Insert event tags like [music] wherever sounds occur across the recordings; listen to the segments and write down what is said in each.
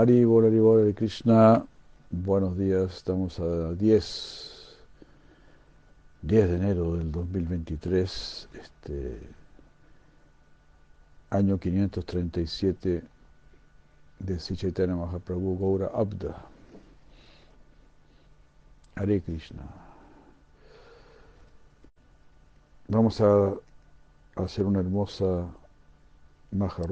Haribol, Hare Krishna. Buenos días, estamos a 10, 10 de enero del 2023, este, año 537 de Sichaitana Mahaprabhu Gaura Abda. Hare Krishna. Vamos a hacer una hermosa maja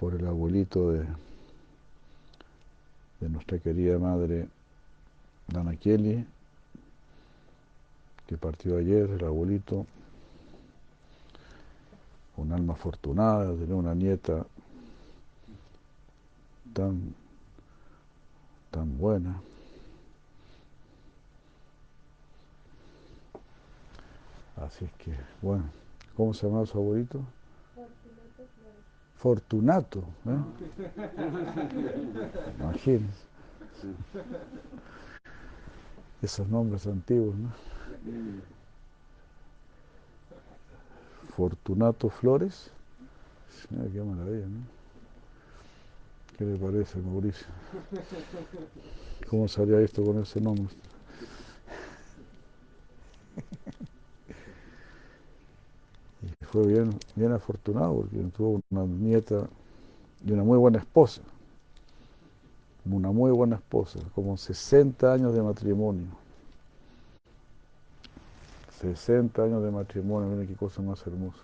por el abuelito de, de nuestra querida madre Dana Kelly, que partió ayer, el abuelito, un alma afortunada de tener una nieta tan, tan buena. Así es que, bueno, ¿cómo se llama su abuelito? Fortunato. ¿eh? Imagínense. Esos nombres antiguos, ¿no? Fortunato Flores. Mira qué maravilla, ¿no? ¿Qué le parece, Mauricio? ¿Cómo salía esto con ese nombre? Fue bien, bien afortunado porque tuvo una nieta y una muy buena esposa. Una muy buena esposa, como 60 años de matrimonio. 60 años de matrimonio, miren qué cosa más hermosa.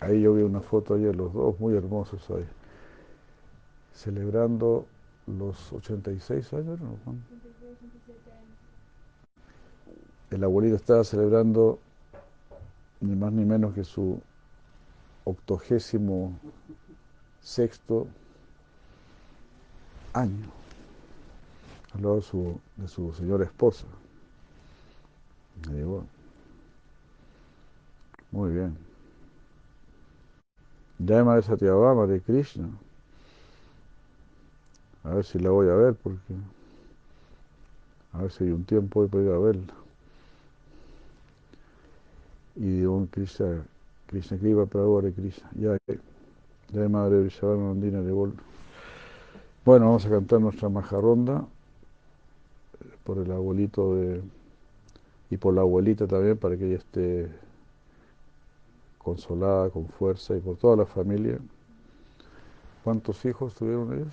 Ahí yo vi una foto ayer, los dos muy hermosos ahí, celebrando los 86 años, ¿no, El abuelito estaba celebrando ni más ni menos que su octogésimo sexto año, al lado de su, de señora esposa. Me digo, muy bien. Llama a esa Satyabhama de Krishna. A ver si la voy a ver, porque a ver si hay un tiempo hoy para ir a verla y un Krishna, Krishna Kriva Prabhu Krishna. Ya, ya Madre Vrishabhanandina de Bol. Bueno, vamos a cantar nuestra majaronda por el abuelito de y por la abuelita también para que ella esté consolada, con fuerza y por toda la familia. ¿Cuántos hijos tuvieron ellos?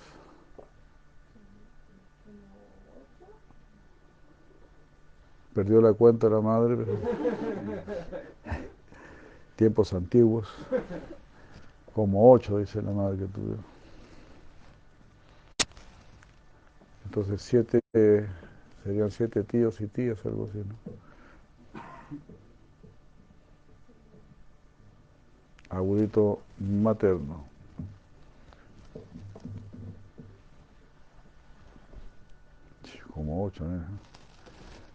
Perdió la cuenta la madre, pero tiempos antiguos, [laughs] como ocho, dice la madre que tuvieron. Entonces siete, serían siete tíos y tías, algo así, ¿no? Abuelito materno. Como ocho, ¿eh?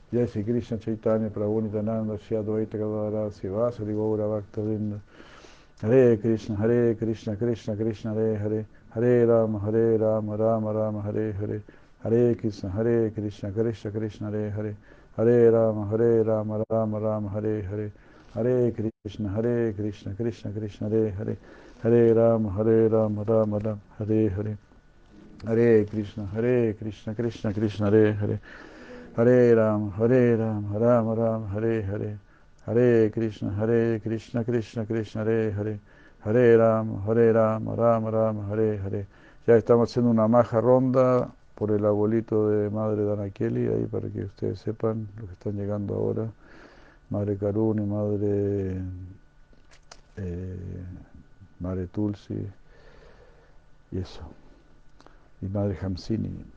Jai Sri Krishna Chaitanya Prabhu Nityananda Shri Advaita Gadadara Sivasari Gaura Bhakta Vrinda Hare Krishna Hare Krishna Krishna Krishna Hare Hare Hare Rama Hare Rama Rama Rama Hare Hare Hare Krishna Hare Krishna Krishna Krishna Hare Hare Hare Rama Hare Rama Rama Rama Hare Hare Hare Krishna Hare Krishna Krishna Krishna Hare Hare Hare Rama Hare Rama Rama Rama Hare Hare Hare Krishna Hare Krishna Krishna Krishna Hare Hare Ram, Hare Ram, Ram Ram, Hare Hare, Hare Krishna, Hare Krishna, Krishna Krishna, Hare Hare, Hare Ram, Hare Ram, Ram Ram, Hare Hare. Ya estamos haciendo una maja ronda por el abuelito de Madre Dana Kelly, ahí para que ustedes sepan lo que están llegando ahora. Madre Karuni, Madre, eh, Madre Tulsi, y eso. Y Madre Hamsini.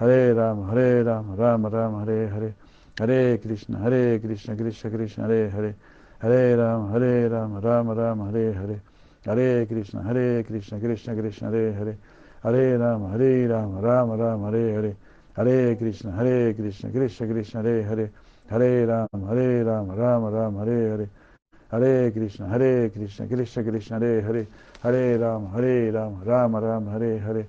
Hare Ram, Hare Ram, Ram Ram, Hare Hare, Hare Krishna, Hare Krishna, Krishna Krishna, Hare Hare, Hare Ram, Hare Ram, Ram Ram, Hare Hare, Hare Krishna, Hare Krishna, Krishna Krishna, Hare Hare, Hare Ram, Hare Ram, Ram Ram, Hare Hare, Hare Krishna, Hare Krishna, Krishna Krishna, Hare Hare, Hare Ram, Hare Ram, Ram Ram, Hare Hare, Hare Krishna, Hare Krishna, Krishna Krishna, Hare Hare, Hare Ram, Hare Ram, Ram Ram, Hare Hare,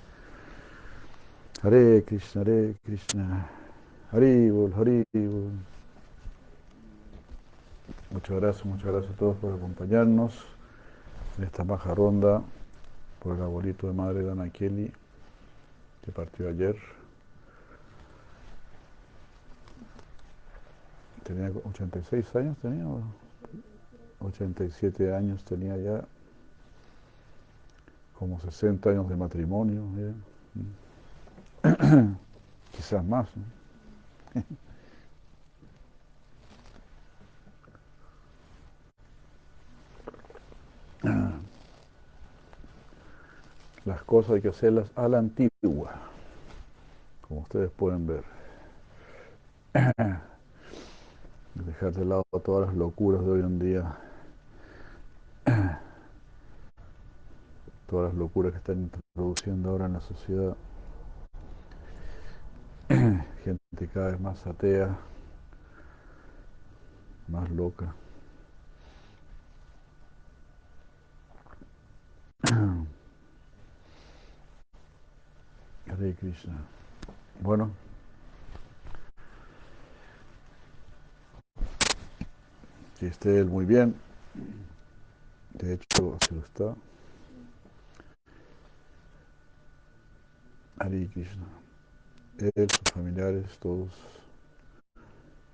Hare Krishna, Hare Krishna, Haribol, Haribol. Muchas gracias, muchas gracias a todos por acompañarnos en esta baja ronda por el abuelito de madre Dana Kelly, que partió ayer. Tenía 86 años, tenía 87 años tenía ya, como 60 años de matrimonio, [clears throat] quizás más. [laughs] Las cosas hay que hacerlas a la antigua, como ustedes pueden ver. [clears throat] Dejar de lado todas las locuras de hoy en día. [clears throat] Todas las locuras que están introduciendo ahora en la sociedad. [clears throat] Gente cada vez más atea, más loca. [clears throat] Hare Krishna. Bueno. Que esté él muy bien. De hecho, así lo está. Hare Krishna. Él, sus familiares, todos.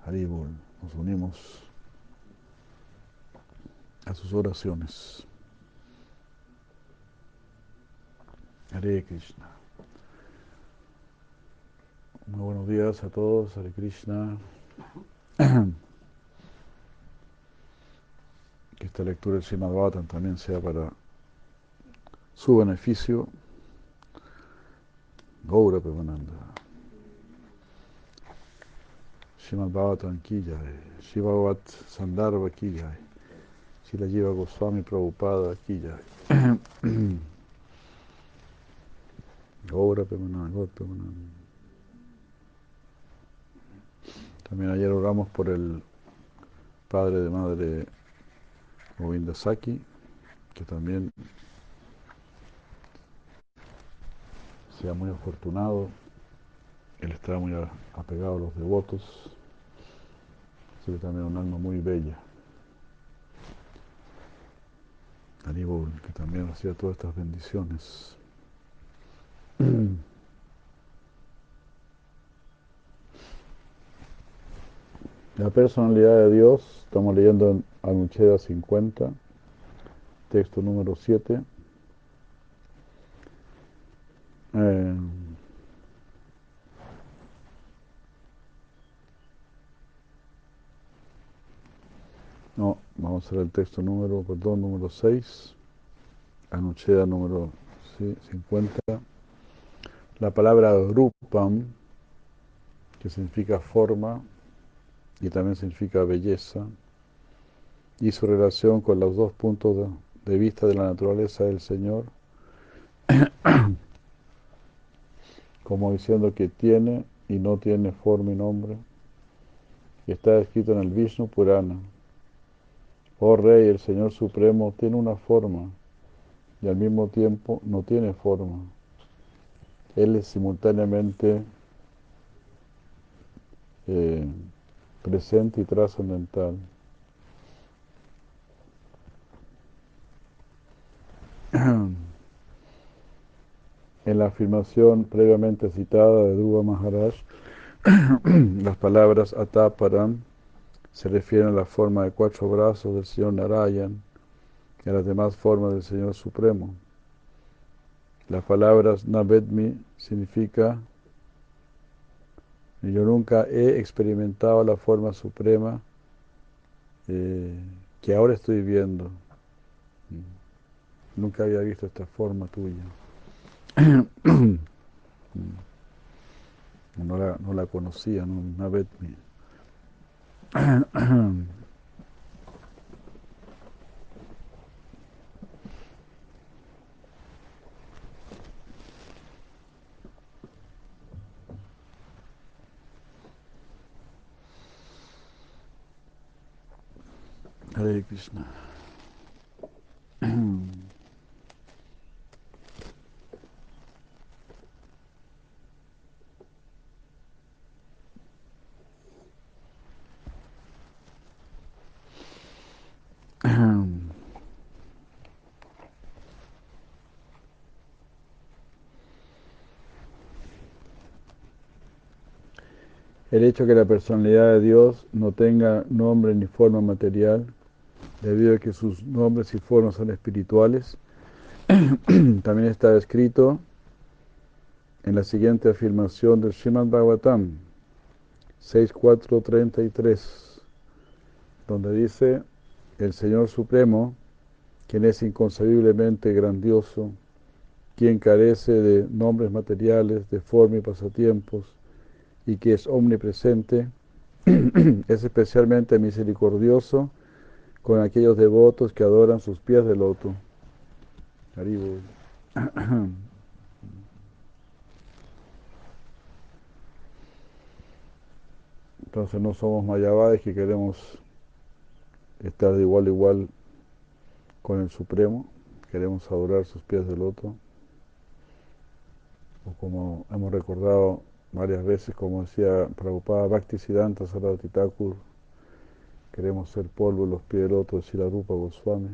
Haribol. Nos unimos a sus oraciones. Hare Krishna. Muy buenos días a todos, Hare Krishna. Que esta lectura del Srimad también sea para su beneficio. Gaura Pemananda. Srimad Bhattan ki jai. Shivavat Sandarbha ki jai. Shila Jiva Goswami Prabhupada ki jai. Gaura [coughs] Pemananda, Gaura Pemananda. También ayer oramos por el padre de madre Govinda Saki, que también sea muy afortunado. Él está muy apegado a los devotos. Que también un alma muy bella. Aníbal, que también hacía todas estas bendiciones. [clears throat] La personalidad de Dios, estamos leyendo en Anucheda 50, texto número 7. Eh, no, vamos a ver el texto número, perdón, número 6, Anucheda número 50. La palabra Rupam, que significa forma, y también significa belleza, y su relación con los dos puntos de, vista de la naturaleza del Señor, [coughs] como diciendo que tiene y no tiene forma y nombre, está escrito en el Vishnu Purana. Oh Rey, el Señor Supremo tiene una forma y al mismo tiempo no tiene forma. Él es simultáneamente eh, presente y trascendental. [clears throat] En la afirmación previamente citada de Dhruva Maharaj, [clears throat] las palabras Ataparam se refieren a la forma de cuatro brazos del Señor Narayan y a las demás formas del Señor Supremo. Las palabras Navedmi significa yo nunca he experimentado la forma suprema eh, que ahora estoy viendo. Nunca había visto esta forma tuya. [coughs] No la, no la conocía, no, Hare Krishna. El hecho que la personalidad de Dios no tenga nombre ni forma material, debido a que sus nombres y formas son espirituales, [clears throat] también está escrito en la siguiente afirmación del Srimad Bhagavatam 6.4.33, donde dice, el Señor Supremo, quien es inconcebiblemente grandioso, quien carece de nombres materiales, de forma y pasatiempos, y que es omnipresente, [clears throat] es especialmente misericordioso con aquellos devotos que adoran sus pies de loto. [clears throat] Entonces no somos mayabades que queremos estar de igual a igual con el Supremo, queremos adorar sus pies de loto. O como hemos recordado varias veces, como decía Prabhupada Bhakti Siddhanta Saraswati Thakur, queremos ser polvo en los pies del otro, decir la Rupa Goswami,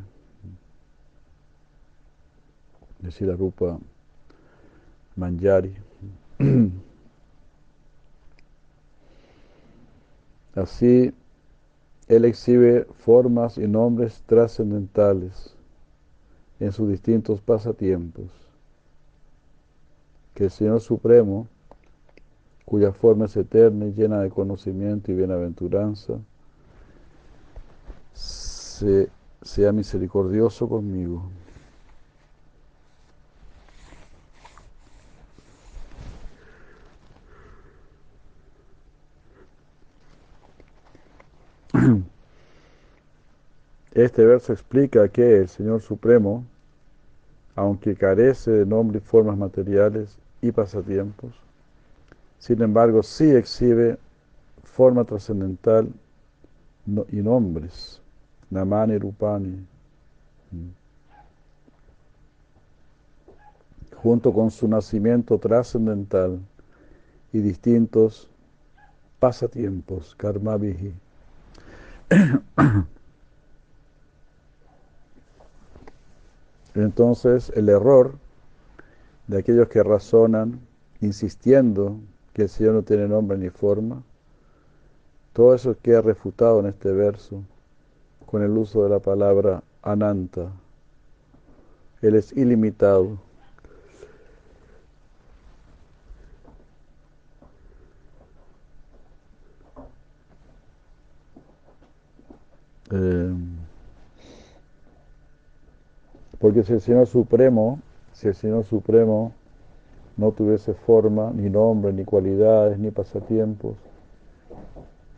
decir la Rupa Manjari. [clears throat] Así, él exhibe formas y nombres trascendentales en sus distintos pasatiempos, que el Señor Supremo cuya forma es eterna y llena de conocimiento y bienaventuranza, sea misericordioso conmigo. [clears throat] Este verso explica que el Señor Supremo, aunque carece de nombre y formas materiales y pasatiempos, sin embargo, sí exhibe forma trascendental y nombres. Namani Rupani. Junto con su nacimiento trascendental y distintos pasatiempos, karma. [coughs] Entonces, el error de aquellos que razonan insistiendo que el Señor no tiene nombre ni forma. Todo eso queda refutado en este verso con el uso de la palabra ananta. Él es ilimitado. Eh, porque si el Señor Supremo, si el Señor Supremo no tuviese forma, ni nombre, ni cualidades, ni pasatiempos,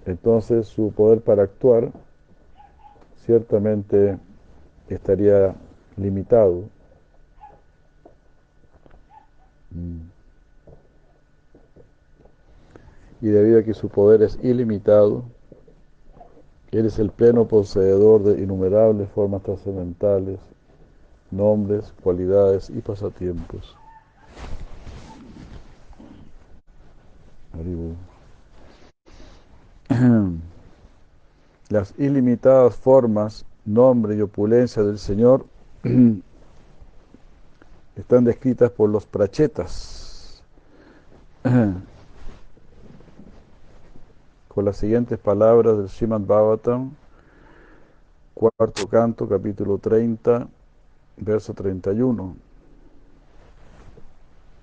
entonces su poder para actuar ciertamente estaría limitado. Mm. Y debido a que su poder es ilimitado, Él es el pleno poseedor de innumerables formas trascendentales, nombres, cualidades y pasatiempos. [clears throat] Las ilimitadas formas, nombre y opulencia del Señor [clears throat] están descritas por los prachetas. [clears throat] Con las siguientes palabras del Srimad Bhavatam, cuarto canto, capítulo 30, verso 31,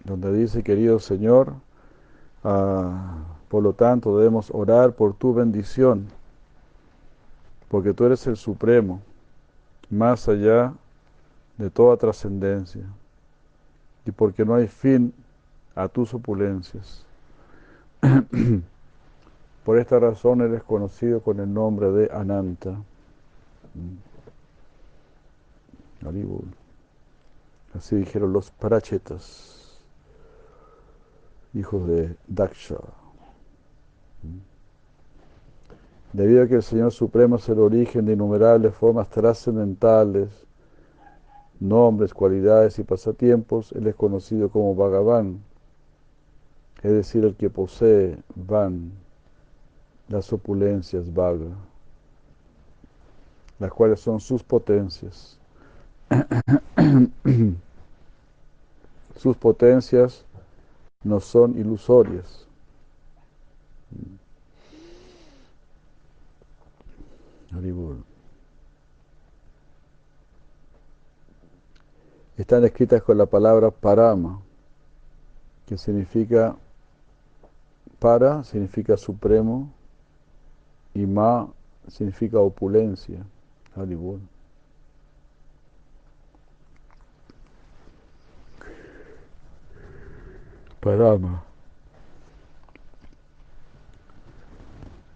donde dice, querido Señor, Ah, por lo tanto, debemos orar por tu bendición, porque tú eres el Supremo, más allá de toda trascendencia, y porque no hay fin a tus opulencias. [clears throat] por esta razón eres conocido con el nombre de Ananta. Mm. Así dijeron los parachetas hijos de Daksha. Debido a que el Señor Supremo es el origen de innumerables formas trascendentales, nombres, cualidades y pasatiempos, Él es conocido como Bhagavan, es decir, el que posee Van, las opulencias Vaga, las cuales son sus potencias. [clears throat] sus potencias no son ilusorias. Están escritas con la palabra parama, que significa para, significa supremo, y ma significa opulencia. Haribol. Parama.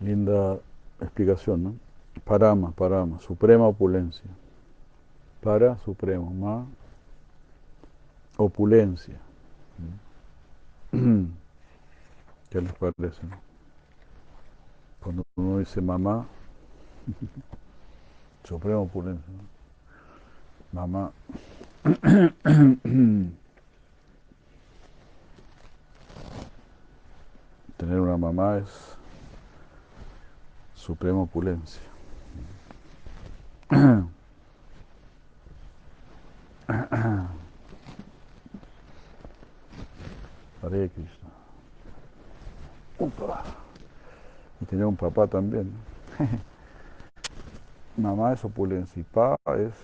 Linda explicación, ¿no? Parama, parama, suprema opulencia. Para, supremo, ma, opulencia. [clears throat] ¿Qué les parece? Cuando uno dice mamá, [laughs] suprema opulencia. Mamá. [clears throat] Tener una mamá es suprema opulencia. [coughs] Hare Krishna. Y tenía un papá también. [laughs] Mamá es opulencia y pa es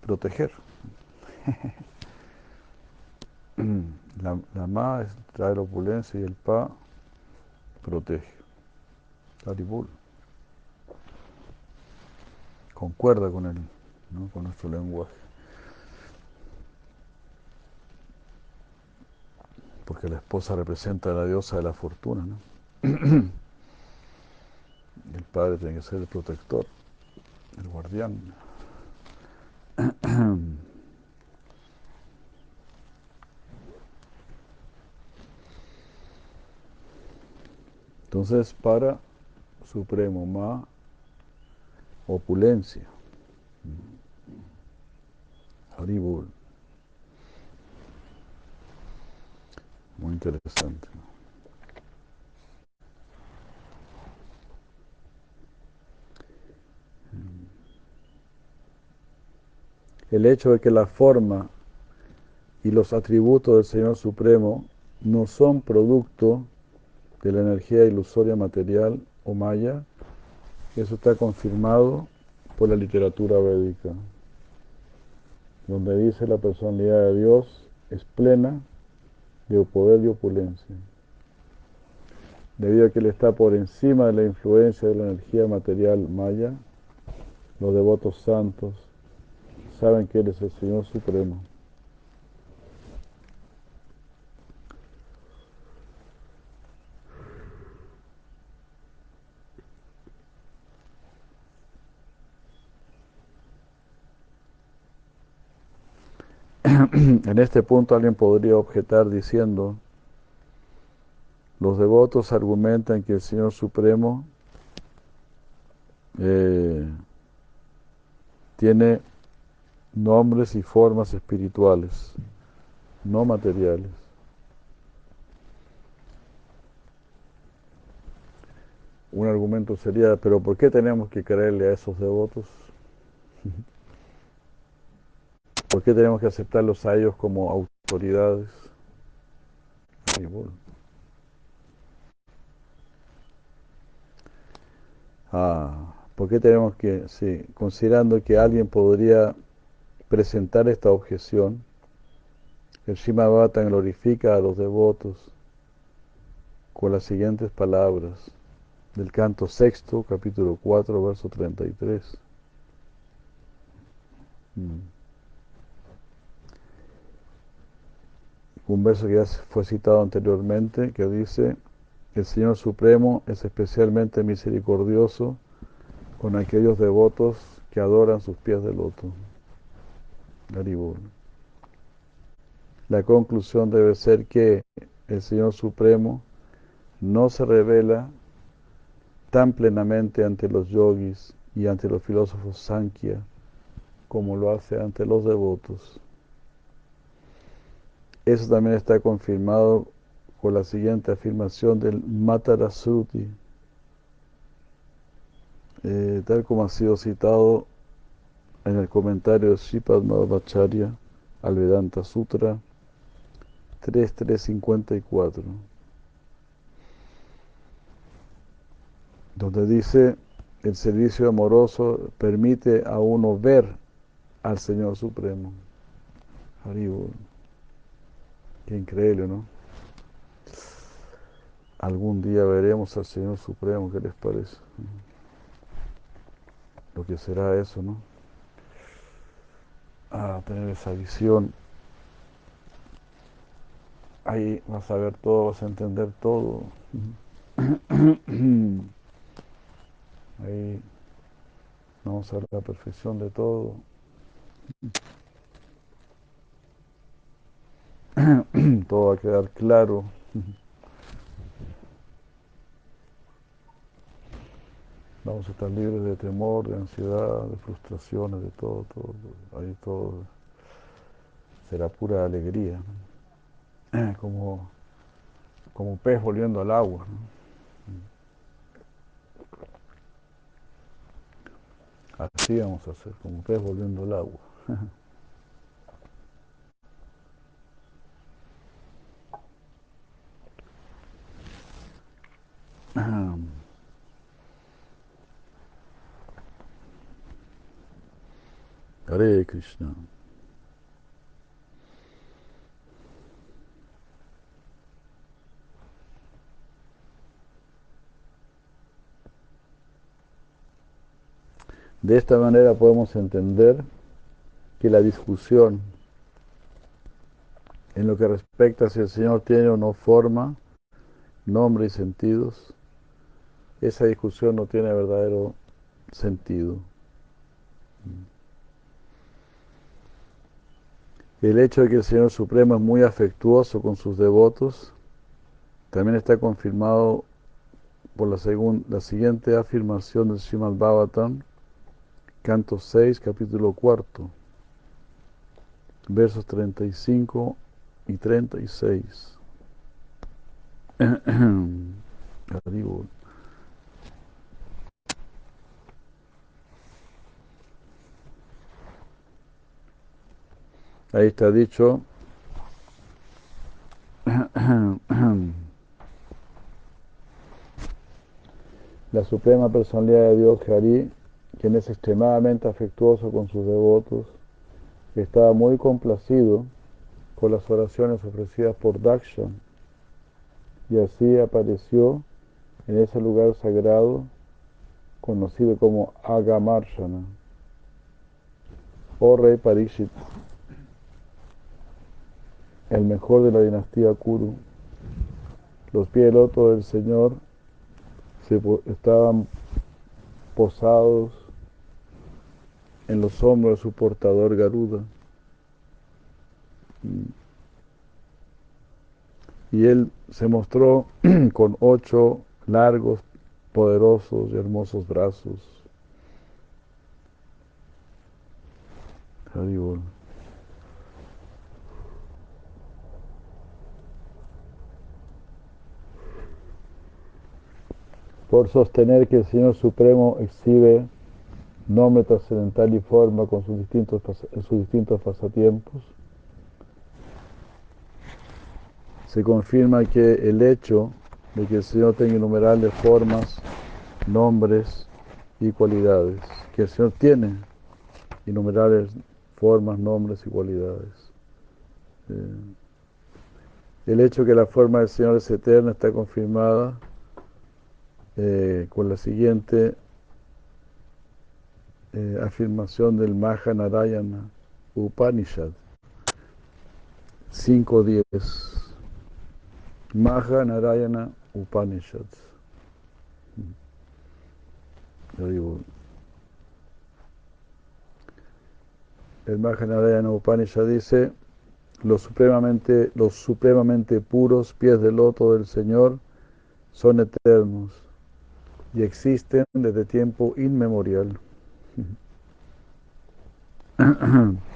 proteger. [laughs] La, la ma es traer opulencia y el pa protege. Taribul. Concuerda con él, con nuestro lenguaje. Porque la esposa representa a la diosa de la fortuna, [clears throat] el padre tiene que ser el protector, el guardián. Entonces, para Supremo, Ma, opulencia. Haribul. Muy interesante. El hecho de que la forma y los atributos del Señor Supremo no son producto de la energía ilusoria material o maya, eso está confirmado por la literatura védica, donde dice la personalidad de Dios es plena de poder y opulencia, debido a que Él está por encima de la influencia de la energía material maya, los devotos santos saben que Él es el Señor Supremo. [clears throat] en este punto alguien podría objetar diciendo, los devotos argumentan que el Señor Supremo eh, tiene nombres y formas espirituales, no materiales. Un argumento sería, pero ¿por qué tenemos que creerle a esos devotos? [laughs] ¿Por qué tenemos que aceptarlos a ellos como autoridades? Ah, ¿por qué tenemos que, considerando que alguien podría presentar esta objeción, el Shimabhatan glorifica a los devotos con las siguientes palabras del canto sexto, capítulo 4, verso 33. Un verso que ya fue citado anteriormente, que dice, el Señor Supremo es especialmente misericordioso con aquellos devotos que adoran sus pies de loto. La conclusión debe ser que el Señor Supremo no se revela tan plenamente ante los yogis y ante los filósofos Sankhya como lo hace ante los devotos. Eso también está confirmado con la siguiente afirmación del Matarasuti, eh, tal como ha sido citado en el comentario de Sripad Madhvacharya al Vedanta Sutra 3354, donde dice el servicio amoroso permite a uno ver al Señor Supremo. Qué increíble, ¿no? Algún día veremos al Señor Supremo, ¿qué les parece? Lo que será eso, ¿no? A tener esa visión. Ahí vas a ver todo, vas a entender todo. Ahí vamos a ver la perfección de todo. [clears throat] todo va a quedar claro. Vamos a estar libres de temor, de ansiedad, de frustraciones, de todo, todo. Ahí todo será pura alegría. [clears throat] Como, como pez volviendo al agua. Así vamos a hacer, como pez volviendo al agua. [laughs] Krishna. De esta manera podemos entender que la discusión en lo que respecta a si el Señor tiene o no forma, nombre y sentidos, esa discusión no tiene verdadero sentido. El hecho de que el Señor Supremo es muy afectuoso con sus devotos también está confirmado por la, la siguiente afirmación del Srimad Bhagavatam, canto 6, capítulo 4, versos 35 y 36. [clears throat] Ahí está dicho. La Suprema Personalidad de Dios, Jari, quien es extremadamente afectuoso con sus devotos, estaba muy complacido con las oraciones ofrecidas por Dakshan, y así apareció en ese lugar sagrado conocido como Agamarshana. Oh rey Parishit, el mejor de la dinastía Kuru. Los pies del loto del Señor se, estaban posados en los hombros de su portador Garuda. Y él se mostró [clears throat] con ocho largos, poderosos y hermosos brazos. Por sostener que el Señor Supremo exhibe nombre trascendental y forma con sus distintos, sus distintos pasatiempos, se confirma que el hecho de que el Señor tenga innumerables formas, nombres y cualidades, que el Señor tiene innumerables formas, nombres y cualidades. Eh, el hecho de que la forma del Señor es eterna está confirmada eh, con la siguiente eh, afirmación del Mahanarayana Upanishad. 5.10 Mahanarayana Upanishad. El Mahanarayana Upanishad dice los supremamente, los supremamente puros pies de loto del Señor son eternos y existen desde tiempo inmemorial. [clears throat] [coughs]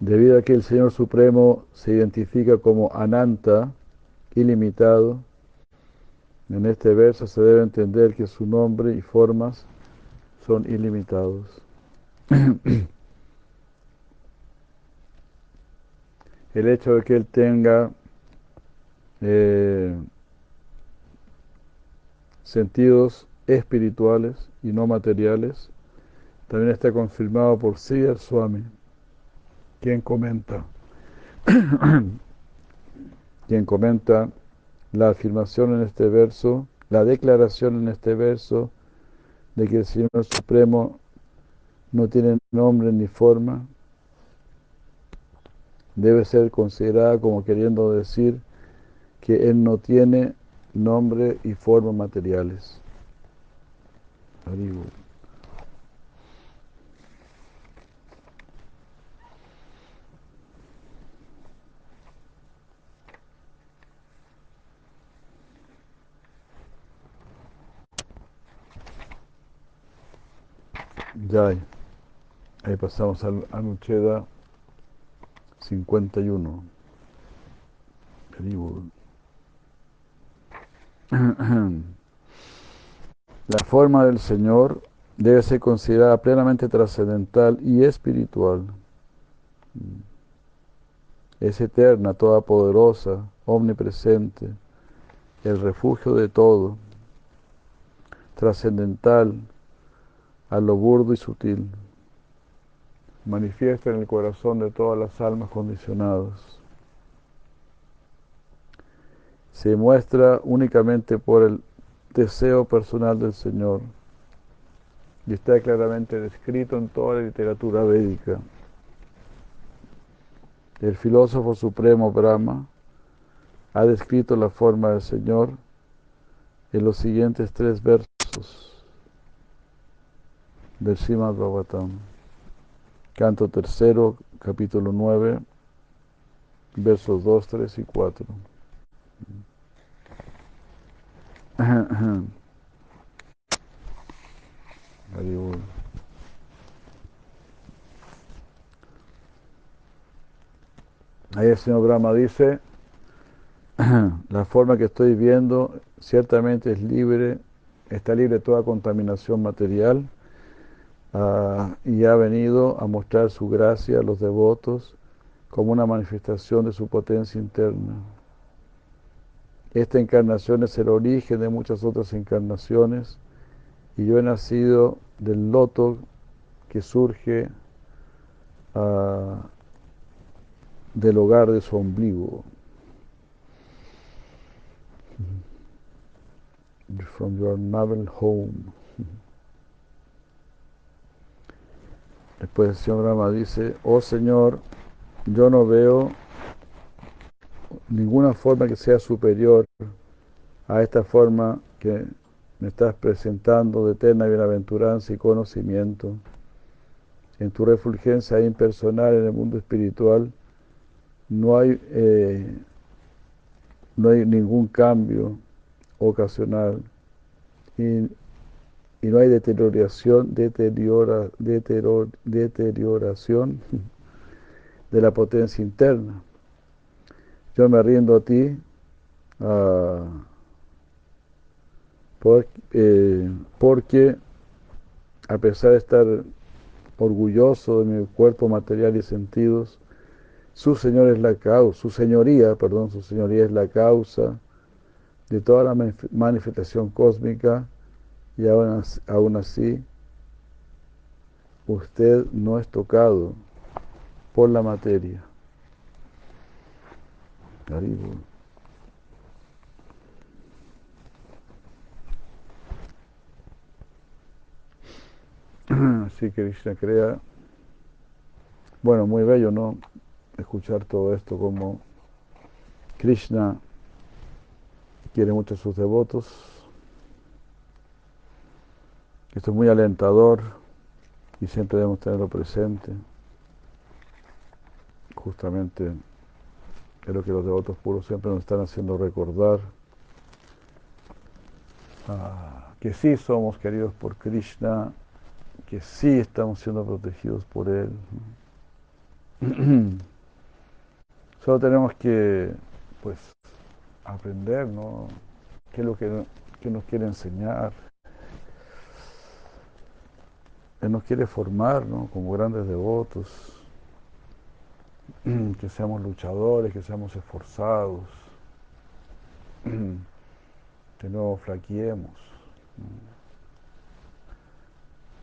Debido a que el Señor Supremo se identifica como Ananta, ilimitado, en este verso se debe entender que su nombre y formas son ilimitados. [clears throat] El hecho de que Él tenga eh, sentidos espirituales y no materiales también está confirmado por Siddhar Swami quien comenta, [clears throat] quien comenta la afirmación en este verso, la declaración en este verso de que el Señor Supremo no tiene nombre ni forma, debe ser considerada como queriendo decir que Él no tiene nombre y forma materiales. Ya, ahí pasamos al Anucheda 51. [clears throat] La forma del Señor debe ser considerada plenamente trascendental y espiritual. Es eterna, todopoderosa, omnipresente, el refugio de todo, trascendental, a lo burdo y sutil. Manifiesta en el corazón de todas las almas condicionadas. Se muestra únicamente por el deseo personal del Señor y está claramente descrito en toda la literatura védica. El filósofo supremo Brahma ha descrito la forma del Señor en los siguientes tres versos del Srimad Bhagavatam. Canto tercero, capítulo 9, versos 2, 3 y 4. [clears throat] Ahí el señor Brahma dice, [clears throat] la forma que estoy viendo ciertamente es libre, está libre de toda contaminación material Ah, y ha venido a mostrar su gracia a los devotos como una manifestación de su potencia interna. Esta encarnación es el origen de muchas otras encarnaciones y yo he nacido del loto que surge ah, del hogar de su ombligo. From your navel home. Después el señor Brahma dice, oh Señor, yo no veo ninguna forma que sea superior a esta forma que me estás presentando de eterna bienaventuranza y conocimiento. En tu refulgencia impersonal en el mundo espiritual no hay, eh, no hay ningún cambio ocasional y no hay deterioración, deteriora, deterioración [laughs] de la potencia interna. Yo me rindo a ti eh, porque a pesar de estar orgulloso de mi cuerpo material y sentidos, su Señor es la causa, su señoría, perdón, su señoría es la causa de toda la manifestación cósmica y aún así usted no es tocado por la materia. Así [clears throat] que Krishna crea, bueno, muy bello, ¿no? Escuchar todo esto como Krishna quiere mucho a sus devotos. Esto es muy alentador y siempre debemos tenerlo presente. Justamente es lo que los devotos puros siempre nos están haciendo recordar. Ah, que sí somos queridos por Krishna, que sí estamos siendo protegidos por Él. [clears throat] Solo tenemos que, pues, aprender, ¿no? ¿Qué es lo que, nos quiere enseñar? Él nos quiere formar, ¿no? Como grandes devotos, [clears throat] que seamos luchadores, que seamos esforzados, [clears throat] que no flaqueemos.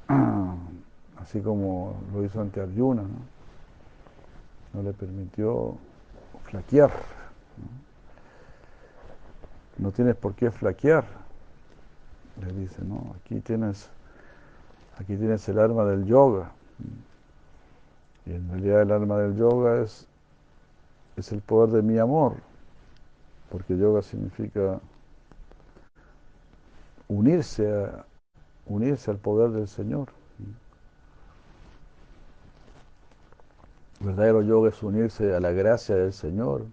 [clears throat] Así como lo hizo ante Arjuna, ¿no? no le permitió flaquear. No tienes por qué flaquear. Le dice, no, aquí tienes, aquí tienes el arma del yoga. Y en realidad el arma del yoga es, es el poder de mi amor, porque yoga significa unirse, a, unirse al poder del Señor. Verdadero yoga es unirse a la gracia del Señor.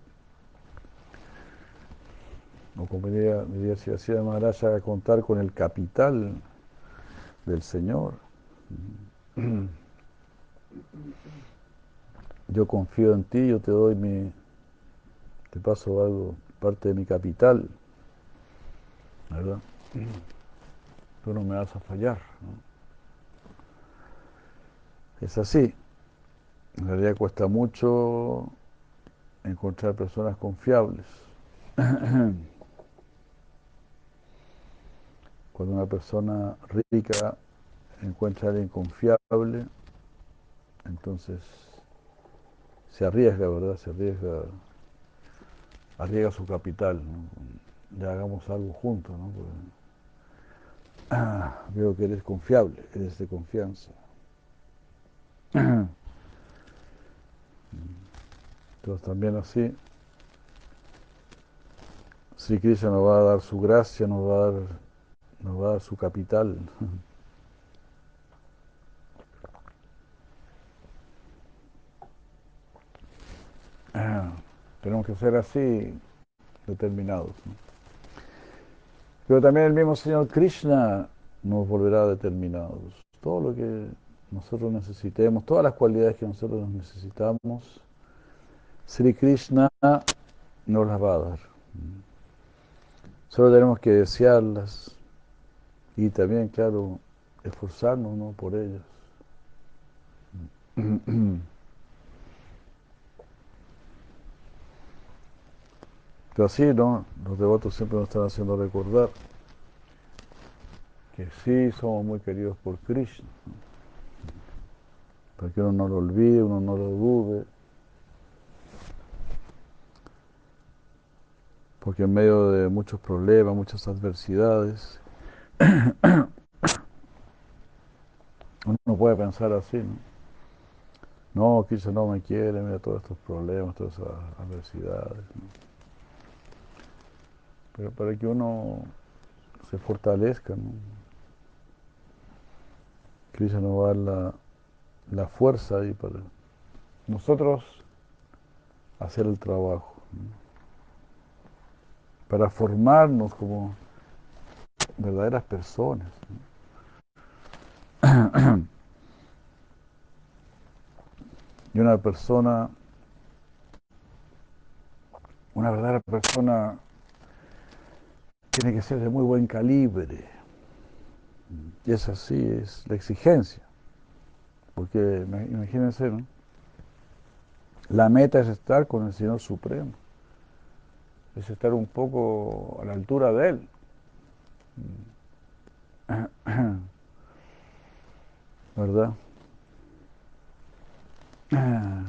O como diría, si hacía Maharaja, contar con el capital del Señor. Yo confío en ti, yo te doy mi, te paso algo, parte de mi capital, ¿verdad? Tú no me vas a fallar. Es así. En realidad cuesta mucho encontrar personas confiables. [clears throat] Cuando una persona rica encuentra a alguien confiable, entonces se arriesga, ¿verdad? Se arriesga, arriesga su capital, ¿no? Ya hagamos algo juntos, ¿no? veo que eres confiable, eres de confianza. Entonces también así, si Krishna nos va a dar su gracia, nos va a dar, nos va a dar su capital. [laughs] Tenemos que ser así determinados. Pero también el mismo Señor Krishna nos volverá determinados. Todo lo que nosotros necesitemos, todas las cualidades que nosotros necesitamos, Sri Krishna nos las va a dar. Solo tenemos que desearlas y también, claro, esforzarnos ¿no? por ellas. [clears throat] Pero así, ¿no? Los devotos siempre nos están haciendo recordar que sí somos muy queridos por Krishna. Para que uno no lo olvide, uno no lo dude. Porque en medio de muchos problemas, muchas adversidades, uno puede pensar así, ¿no? No, Krishna no me quiere, mira todos estos problemas, todas esas adversidades. Pero para que uno se fortalezca, ¿no? Krishna nos va a dar la, la fuerza ahí para nosotros hacer el trabajo, para formarnos como verdaderas personas. Y una persona, una verdadera persona tiene que ser de muy buen calibre. Y es así, es la exigencia. Porque imagínense, ¿no? La meta es estar con el Señor Supremo. Es estar un poco a la altura de Él. [clears throat] ¿Verdad? [clears throat]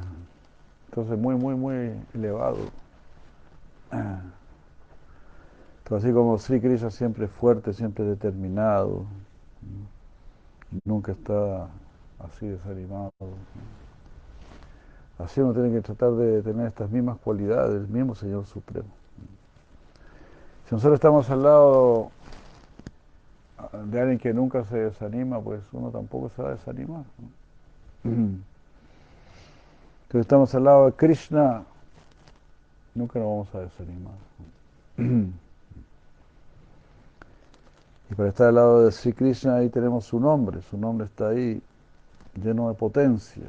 Entonces muy, muy, muy elevado. [clears throat] Entonces, así como Sri Krishna siempre fuerte, siempre determinado, nunca está así desanimado. Así uno tiene que tratar de tener estas mismas cualidades del mismo Señor Supremo. Si nosotros estamos al lado de alguien que nunca se desanima, pues uno tampoco se va a desanimar. Si estamos al lado de Krishna, nunca nos vamos a desanimar. [clears throat] Y para estar al lado de Sri Krishna ahí tenemos su nombre, su nombre está ahí lleno de potencia.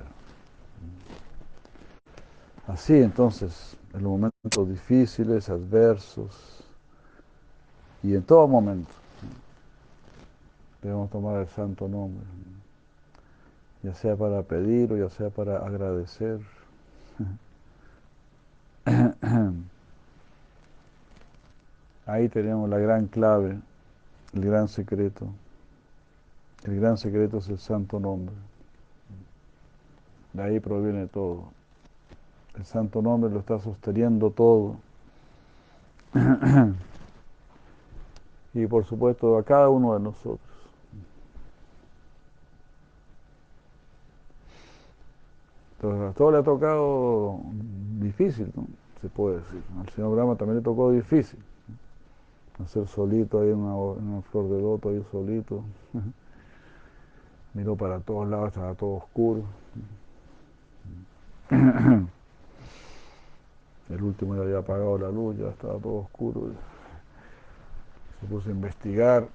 Así entonces, en los momentos difíciles, adversos, y en todo momento, debemos tomar el santo nombre, ya sea para pedir o ya sea para agradecer. Ahí tenemos la gran clave, el gran secreto. El gran secreto es el santo nombre. De ahí proviene todo. El santo nombre lo está sosteniendo todo. [clears throat] y por supuesto a cada uno de nosotros. Entonces, a todo le ha tocado difícil, se puede decir. Al señor Brahma también le tocó difícil. Hacer solito ahí en una, flor de loto, ahí solito. [laughs] Miró para todos lados, estaba todo oscuro. [coughs] El último ya había apagado la luz, ya estaba todo oscuro. Se puso a investigar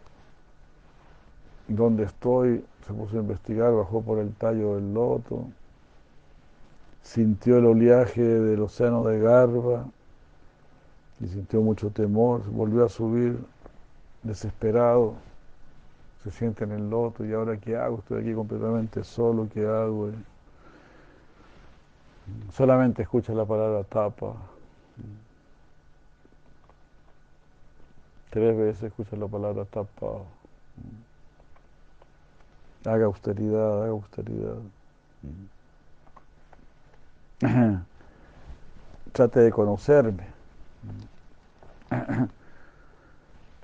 dónde estoy, se puso a investigar, bajó por el tallo del loto, sintió el oleaje del océano de Garba y sintió mucho temor, volvió a subir desesperado, se siente en el loto y ahora qué hago, estoy aquí completamente solo, ¿qué hago? Solamente escucha la palabra tapa. Tres veces escucha la palabra tapa. Haga austeridad, haga austeridad. Trate de conocerme.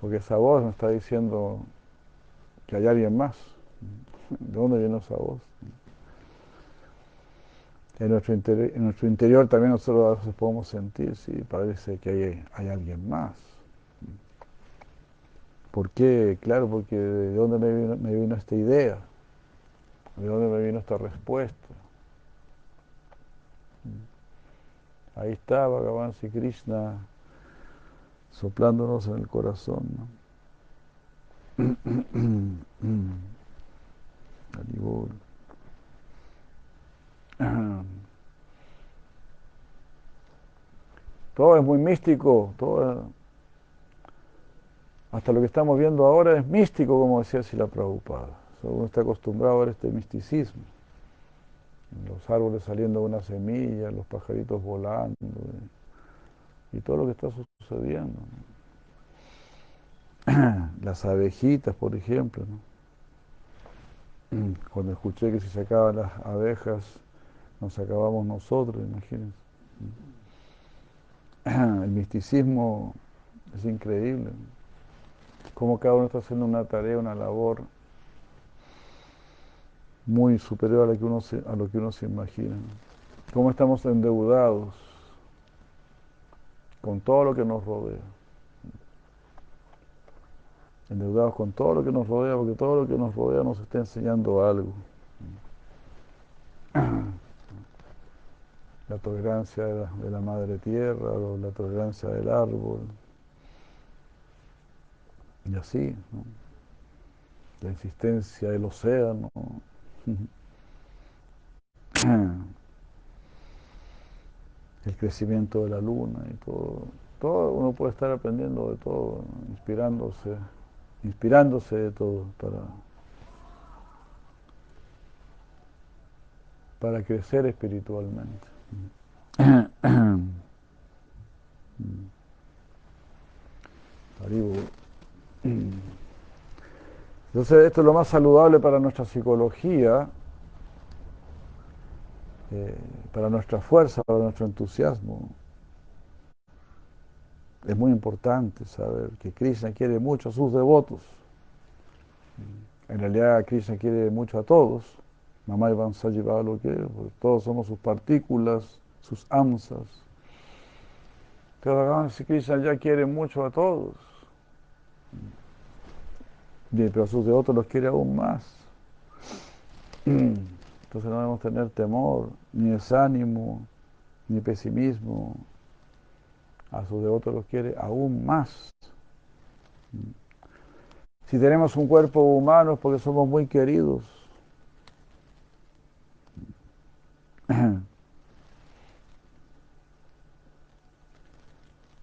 Porque esa voz me está diciendo que hay alguien más. ¿De dónde viene esa voz? En nuestro, interior, en nuestro interior también nosotros a veces podemos sentir, sí, parece que hay, hay alguien más. ¿Por qué? Claro, porque de dónde me vino, me vino esta idea, de dónde me vino esta respuesta. Ahí está Bhagavan Sri Krishna soplándonos en el corazón. [clears throat] [clears throat] Todo es muy místico, todo, hasta lo que estamos viendo ahora es místico, como decía Sila Prabhupada. Uno está acostumbrado a ver este misticismo. Los árboles saliendo de una semilla, los pajaritos volando, y, todo lo que está sucediendo. [clears throat] Las abejitas, por ejemplo. Cuando escuché que si se acaban las abejas, nos acabamos nosotros, imagínense. [clears throat] El misticismo es increíble. Cómo cada uno está haciendo una tarea, una labor muy superior a lo que uno se, a lo que uno se imagina. Cómo estamos endeudados con todo lo que nos rodea. Endeudados con todo lo que nos rodea, porque todo lo que nos rodea nos está enseñando algo [clears throat] la tolerancia de la, madre tierra, la tolerancia del árbol, y así, la existencia del océano, el crecimiento de la luna y todo, todo uno puede estar aprendiendo de todo, inspirándose, inspirándose de todo para, para crecer espiritualmente. Entonces esto es lo más saludable para nuestra psicología, eh, para nuestra fuerza, para nuestro entusiasmo. Es muy importante saber que Krishna quiere mucho a sus devotos. En realidad Krishna quiere mucho a todos, Mamá Iván llevado lo que todos somos sus partículas, sus amsas. Pero Krishna ya quiere mucho a todos. Pero a sus devotos los quiere aún más. [clears throat] Entonces no debemos tener temor, ni desánimo, ni pesimismo. A sus devotos los quiere aún más. Si tenemos un cuerpo humano es porque somos muy queridos. [clears throat]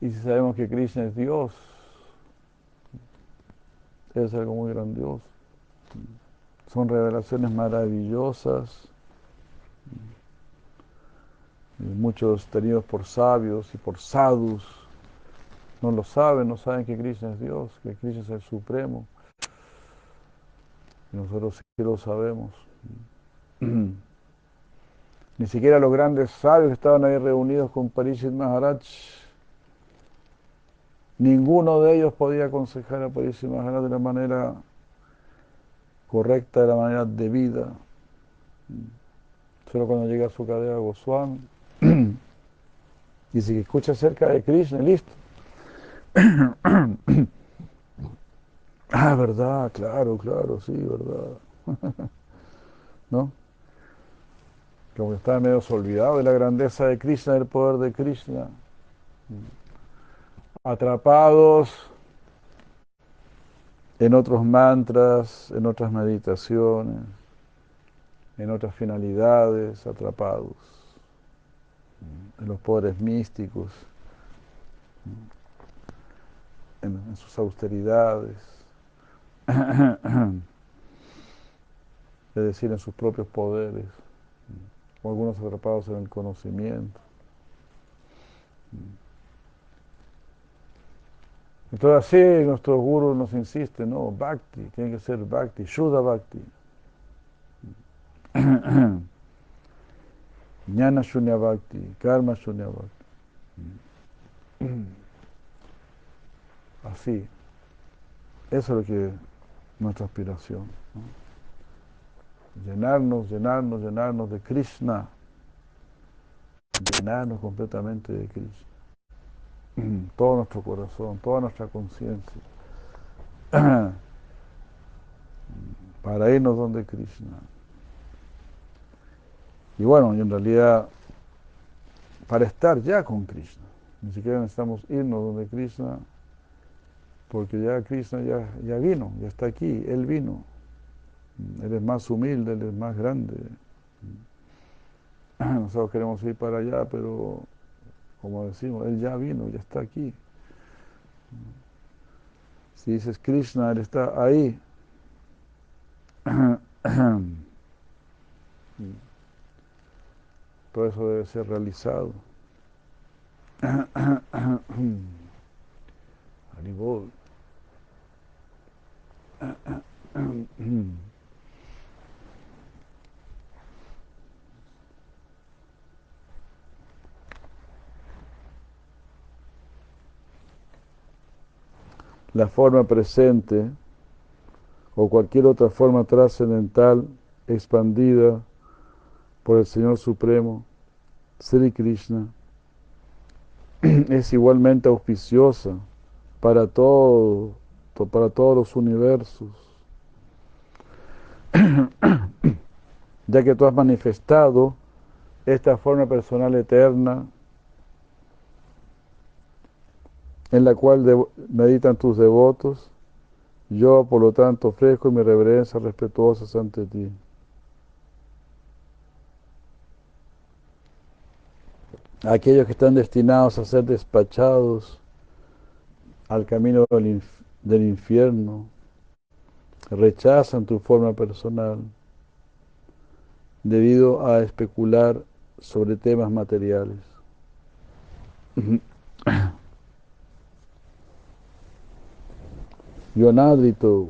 Y si sabemos que Krishna es Dios, es algo muy grandioso. Son revelaciones maravillosas, muchos tenidos por sabios y por sadhus. No lo saben, no saben que Krishna es Dios, que Krishna es el Supremo. Nosotros sí lo sabemos. [clears throat] Ni siquiera los grandes sabios que estaban ahí reunidos con Parishit Maharaj Ninguno de ellos podía aconsejar a Parisi Maharaj de la manera correcta, de la manera debida. Solo cuando llega a su cadena Goswami, [clears throat] dice que escucha acerca de Krishna listo. [clears throat] ah, verdad, claro, claro, sí, verdad. [laughs] ¿No? Como que está medio olvidado de la grandeza de Krishna, del poder de Krishna atrapados en otros mantras, en otras meditaciones, en otras finalidades, atrapados en los poderes místicos, en, sus austeridades, [clears throat] es decir, en sus propios poderes, o algunos atrapados en el conocimiento. Entonces así nuestro guru nos insiste, no, bhakti, tiene que ser bhakti, shuddha bhakti. [clears throat] Jnana shunya bhakti, karma shunya bhakti. [clears throat] Así. Eso es lo que es nuestra aspiración. Llenarnos, llenarnos, llenarnos de Krishna. Llenarnos completamente de Krishna. Todo nuestro corazón, toda nuestra conciencia, [clears throat] para irnos donde Krishna. Y bueno, y en realidad, para estar ya con Krishna, ni siquiera necesitamos irnos donde Krishna, porque ya Krishna ya, ya vino, ya está aquí, Él vino. Él es más humilde, Él es más grande. [clears throat] Nosotros queremos ir para allá, pero como decimos, Él ya vino, ya está aquí. Si dices Krishna, Él está ahí. [clears throat] Todo eso debe ser realizado. [clears throat] Haribol. [clears throat] la forma presente o cualquier otra forma trascendental expandida por el Señor Supremo, Sri Krishna, [clears throat] es igualmente auspiciosa para para todos los universos, [clears throat] ya que tú has manifestado esta forma personal eterna en la cual meditan tus devotos, yo por lo tanto ofrezco mi reverencia respetuosa ante ti. Aquellos que están destinados a ser despachados al camino del, del infierno, rechazan tu forma personal debido a especular sobre temas materiales. Yonadrito,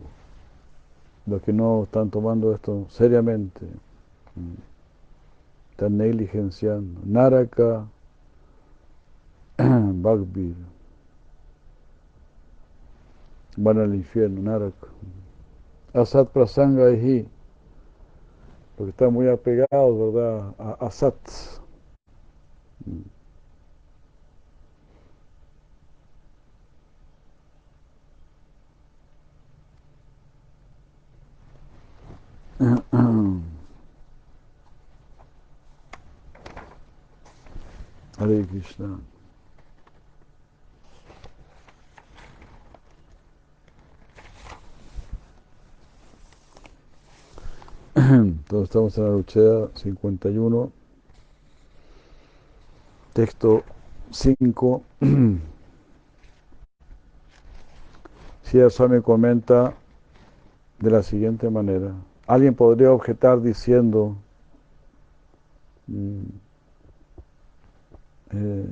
los que no están tomando esto seriamente, están negligenciando. Naraka, [clears throat] Bhagvir, van al infierno, Naraka. Asat Prasanga Ehi, porque están muy apegados, ¿verdad?, a, a Hare Krishna. [clears throat] Entonces estamos en la luchea 51, texto 5. Si me comenta de la siguiente manera. Alguien podría objetar diciendo, mm, eh,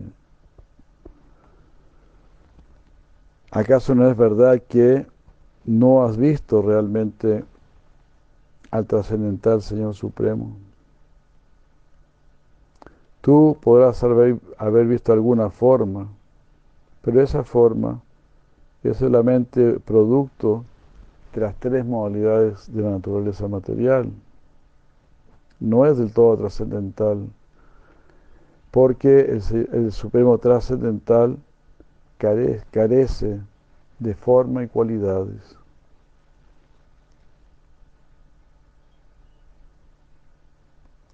¿acaso no es verdad que no has visto realmente al trascendental Señor Supremo? Tú podrás haber, haber visto alguna forma, pero esa forma es solamente producto de las tres modalidades de la naturaleza material. No es del todo trascendental, porque el, Supremo trascendental carece de forma y cualidades.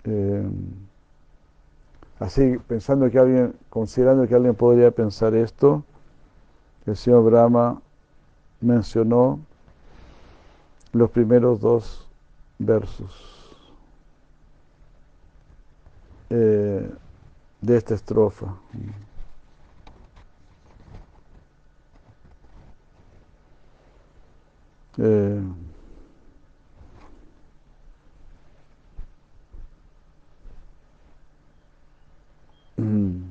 Eh, así, pensando que alguien, considerando que alguien podría pensar esto, el señor Brahma mencionó los primeros dos versos eh, de esta estrofa. Eh, mm,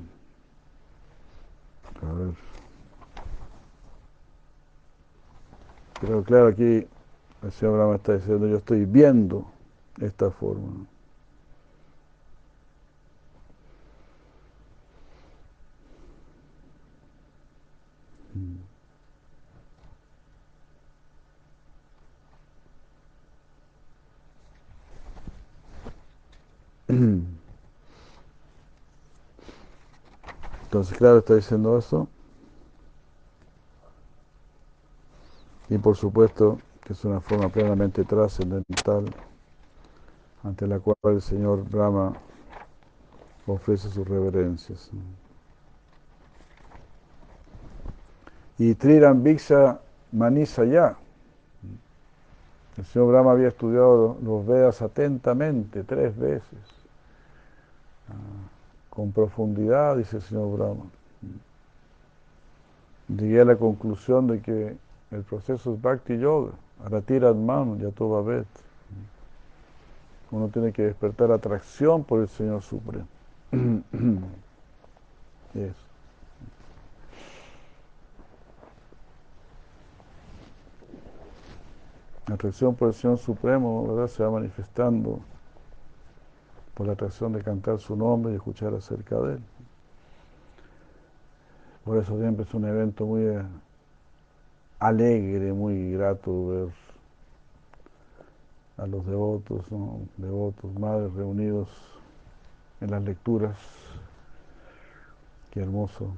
a ver. Pero claro, aquí el Señor Brahma está diciendo, yo estoy viendo esta forma. Entonces, claro, está diciendo eso. Y por supuesto, que es una forma plenamente trascendental ante la cual el Señor Brahma ofrece sus reverencias. Y Triram Bhiksha Manisaya. El Señor Brahma había estudiado los Vedas atentamente tres veces, ah, con profundidad, dice el Señor Brahma. Llegué a la conclusión de que el proceso es Bhakti Yoga. Aratirat mano, ya todo va a ver. Uno tiene que despertar atracción por el Señor Supremo. [clears throat] Eso. La atracción por el Señor Supremo, ¿verdad? Se va manifestando por la atracción de cantar su nombre y escuchar acerca de Él. Por eso siempre es un evento muy eh, alegre, muy grato ver a los devotos, devotos, madres reunidos en las lecturas. Qué hermoso.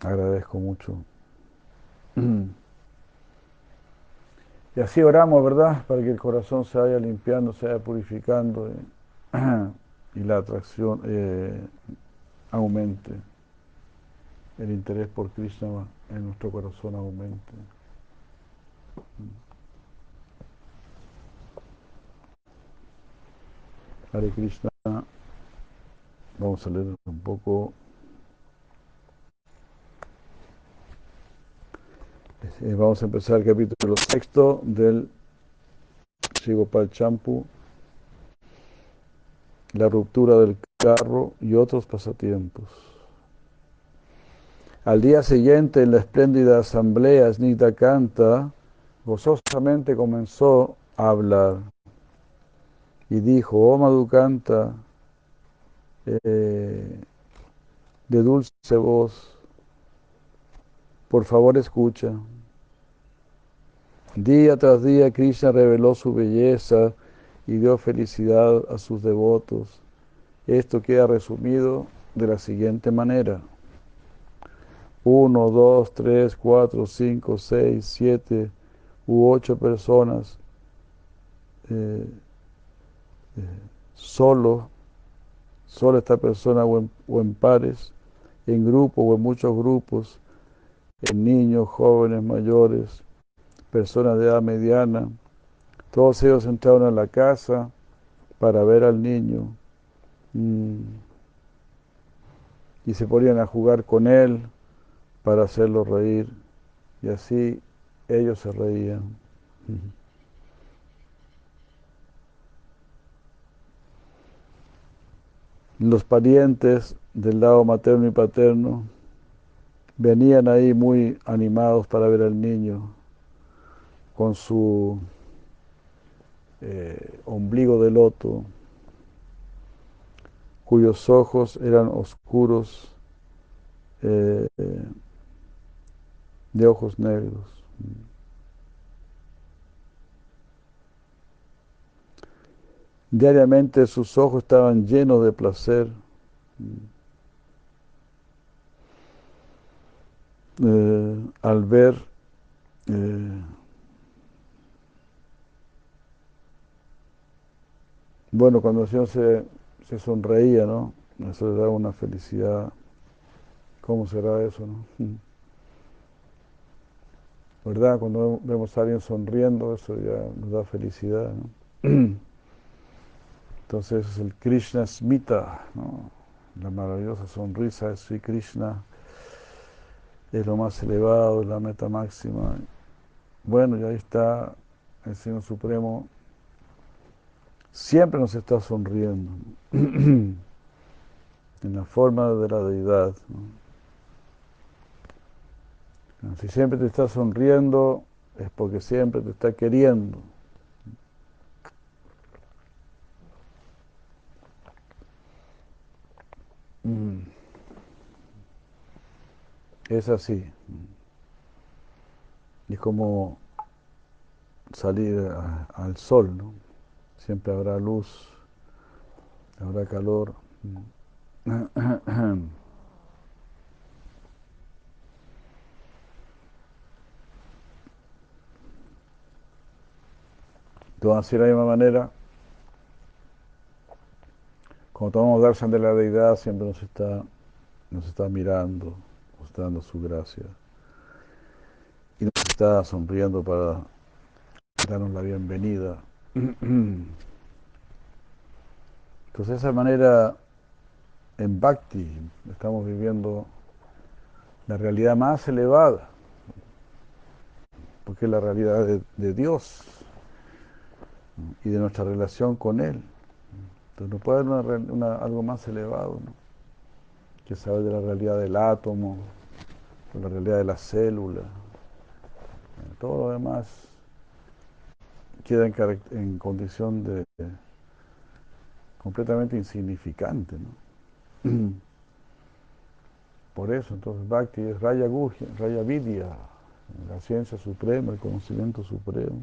Agradezco mucho. [clears throat] Y así oramos, ¿verdad? Para que el corazón se vaya limpiando, se vaya purificando y, [clears throat] la atracción eh, aumente. El interés por Krishna en nuestro corazón aumente. Hare Krishna, vamos a leer un poco. Eh, vamos a empezar el capítulo sexto del Shigopal Champu, la ruptura del carro y otros pasatiempos. Al día siguiente, en la espléndida asamblea, Snita Kanta gozosamente comenzó a hablar y dijo, oh Madhukanta, eh, de dulce voz, por favor escucha. Día tras día Krishna reveló su belleza y dio felicidad a sus devotos. Esto queda resumido de la siguiente manera. 1, 2, 3, 4, 5, 6, 7 u 8 personas eh, eh, solo, solo esta persona o en, o en pares, en grupo o en muchos grupos, en niños, jóvenes, mayores, personas de edad mediana, todos ellos entraron a la casa para ver al niño mm, y se ponían a jugar con él para hacerlo reír y así ellos se reían. Los parientes del lado materno y paterno venían ahí muy animados para ver al niño con su eh, ombligo de loto, cuyos ojos eran oscuros, eh, de ojos negros. Diariamente sus ojos estaban llenos de placer. Eh, al ver eh, bueno, cuando el Señor se, se, sonreía, ¿no? Eso le daba una felicidad. ¿Cómo será eso, no? ¿Verdad? Cuando vemos a alguien sonriendo, eso ya nos da felicidad. [clears throat] Entonces es el Krishna Smita, la maravillosa sonrisa de Sri Krishna es lo más elevado, es la meta máxima. Bueno, y ahí está el Señor Supremo, siempre nos está sonriendo, [clears throat] en la forma de la deidad. Si siempre te está sonriendo, es porque siempre te está queriendo. Mm. Es así. Y es como salir al sol, ¿no? Siempre habrá luz, habrá calor. [clears throat] Entonces, así de la misma manera, cuando tomamos darshan de la deidad, siempre nos está, nos está mirando, nos está dando su gracia. Y nos está sonriendo para darnos la bienvenida. Entonces, de esa manera, en Bhakti, estamos viviendo la realidad más elevada, porque es la realidad de, Dios y de nuestra relación con Él. Entonces no puede haber algo más elevado, que saber de la realidad del átomo, de la realidad de la célula. Todo lo demás queda en, condición de completamente insignificante. [clears throat] Por eso, entonces, Bhakti es Raya Raya Vidya, la ciencia suprema, el conocimiento supremo.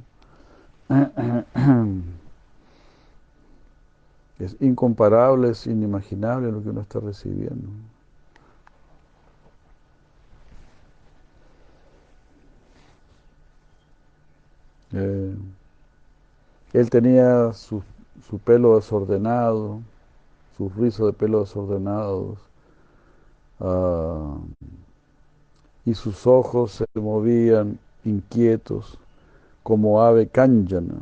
Es incomparable, es inimaginable lo que uno está recibiendo. Eh, él tenía su, pelo desordenado, sus rizos de pelo desordenados, ah, y sus ojos se movían inquietos como ave cáñana.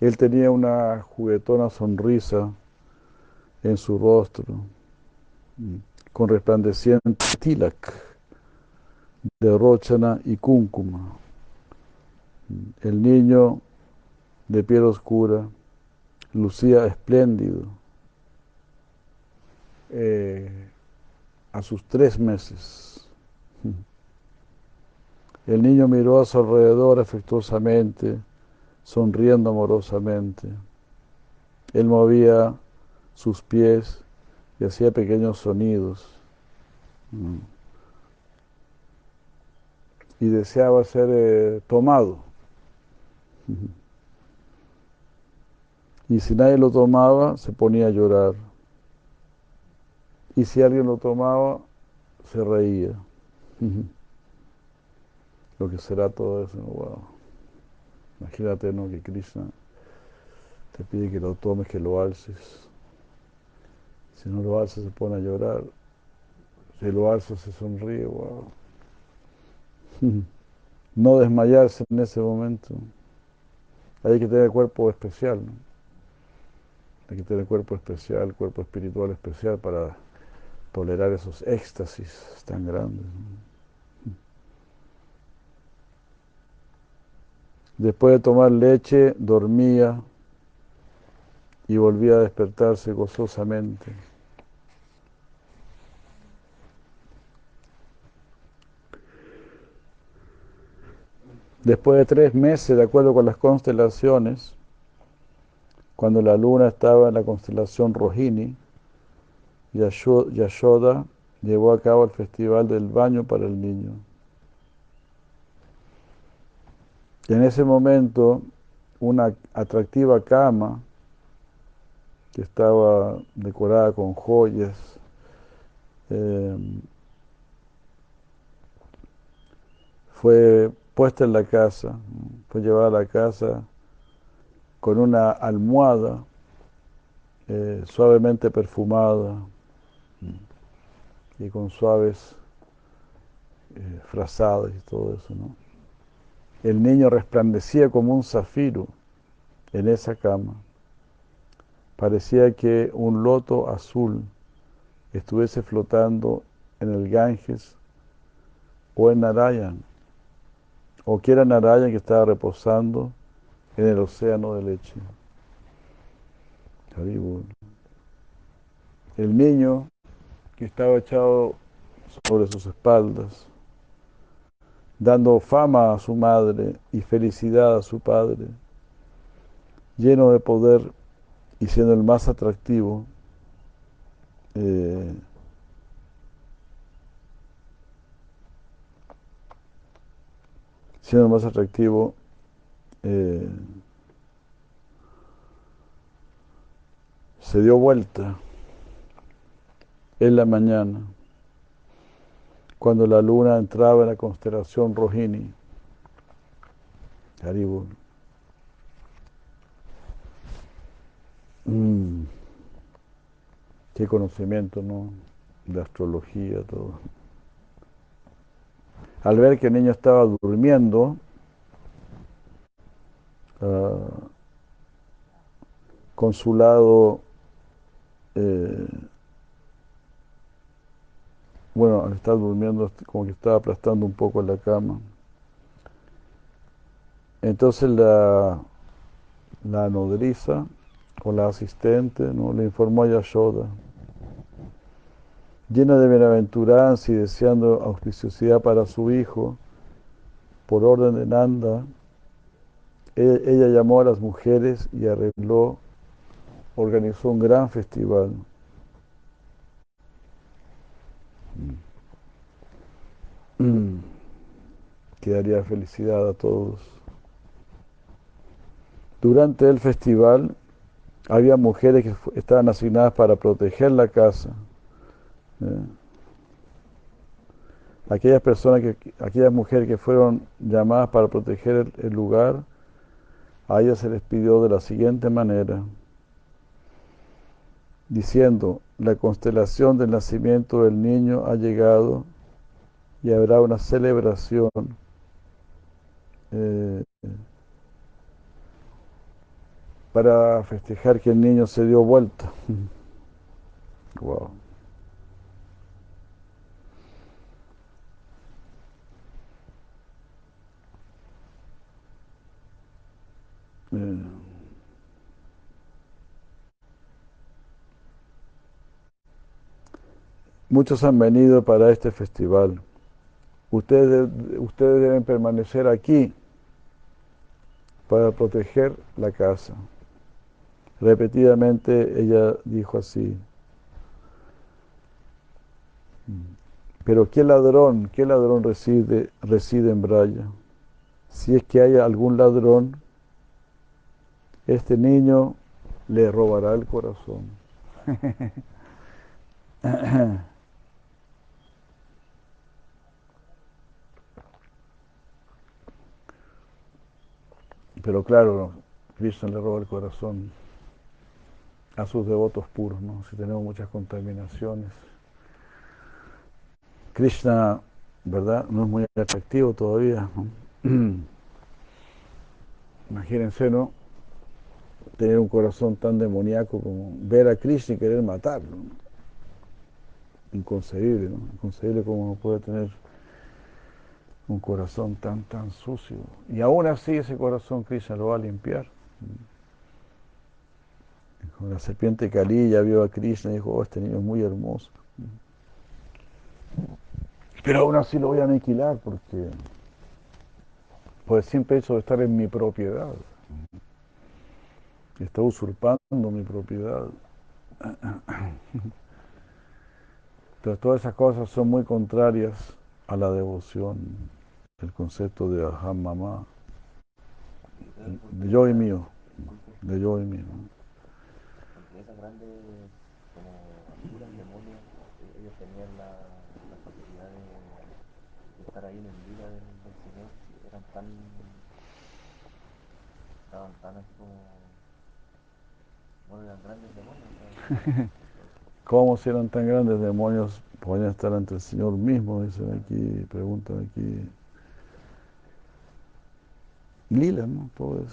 Él tenía una juguetona sonrisa en su rostro, con resplandeciente tilak de rochana y cúncuma. El niño de piel oscura lucía espléndido eh, a sus tres meses. [laughs] El niño miró a su alrededor afectuosamente sonriendo amorosamente. Él movía sus pies y hacía pequeños sonidos. Mm. Y deseaba ser eh, tomado. Y si nadie lo tomaba, se ponía a llorar. Y si alguien lo tomaba, se reía. Lo que será todo eso, wow. Imagínate, ¿no? Que Krishna te pide que lo tomes, que lo alces. Si no lo alzas, se pone a llorar. Si lo alzas, se sonríe, wow. [laughs] No desmayarse en ese momento. Hay que tener cuerpo especial, ¿no? Hay que tener cuerpo especial, cuerpo espiritual especial para tolerar esos éxtasis tan grandes. Después de tomar leche, dormía y volvía a despertarse gozosamente. Después de tres meses, de acuerdo con las constelaciones, cuando la luna estaba en la constelación Rohini, Yashoda llevó a cabo el festival del baño para el niño. En ese momento, una atractiva cama que estaba decorada con joyas, eh, fue puesta en la casa, fue llevada a la casa con una almohada eh, suavemente perfumada y con suaves eh, frazadas y todo eso, ¿no? El niño resplandecía como un zafiro en esa cama. Parecía que un loto azul estuviese flotando en el Ganges o en Narayan, o que era Narayan que estaba reposando en el océano de leche. El niño que estaba echado sobre sus espaldas, dando fama a su madre y felicidad a su padre, lleno de poder y siendo el más atractivo, eh, siendo el más atractivo, eh, se dio vuelta en la mañana cuando la luna entraba en la constelación Rohini. Haribur. Mm. Qué conocimiento, ¿no? De astrología, todo. Al ver que el niño estaba durmiendo, uh, con su lado eh, bueno, al estar durmiendo, como que estaba aplastando un poco la cama. Entonces la, la nodriza o la asistente ¿no? le informó a Yashoda, llena de bienaventuranza y deseando auspiciosidad para su hijo, por orden de Nanda, e, ella llamó a las mujeres y arregló, organizó un gran festival. Mm. Que daría felicidad a todos. Durante el festival había mujeres que estaban asignadas para proteger la casa. ¿eh? Aquellas personas, que, aquellas mujeres que fueron llamadas para proteger el lugar, a ellas se les pidió de la siguiente manera diciendo, la constelación del nacimiento del niño ha llegado y habrá una celebración eh, para festejar que el niño se dio vuelta. [laughs] wow. Muchos han venido para este festival. Ustedes, ustedes deben permanecer aquí para proteger la casa. Repetidamente ella dijo así. Pero ¿qué ladrón, qué ladrón reside, reside en Braya? Si es que hay algún ladrón, este niño le robará el corazón. [laughs] Pero claro, Krishna le roba el corazón a sus devotos puros, ¿no? Si tenemos muchas contaminaciones. Krishna, ¿verdad? No es muy atractivo todavía. [clears throat] Imagínense, ¿no? Tener un corazón tan demoníaco como ver a Krishna y querer matarlo. Inconcebible, ¿no? Inconcebible como puede tener un corazón tan, tan sucio. Y aún así ese corazón Krishna lo va a limpiar. La serpiente Kali ya vio a Krishna y dijo, oh, este niño es muy hermoso. Pero aún así lo voy a aniquilar porque por el simple hecho de estar en mi propiedad. Está usurpando mi propiedad. Pero todas esas cosas son muy contrarias a la devoción, el concepto de Aham Mamá, de yo y mío, de yo y mío. Esas grandes como demonios, ellos tenían la, la capacidad de, estar ahí en el día del, Señor, eran tan, estaban tan así como, bueno, eran grandes demonios. ¿Cómo si eran tan grandes demonios podían estar ante el Señor mismo? Dicen aquí, preguntan aquí. Lila, ¿no? Pues.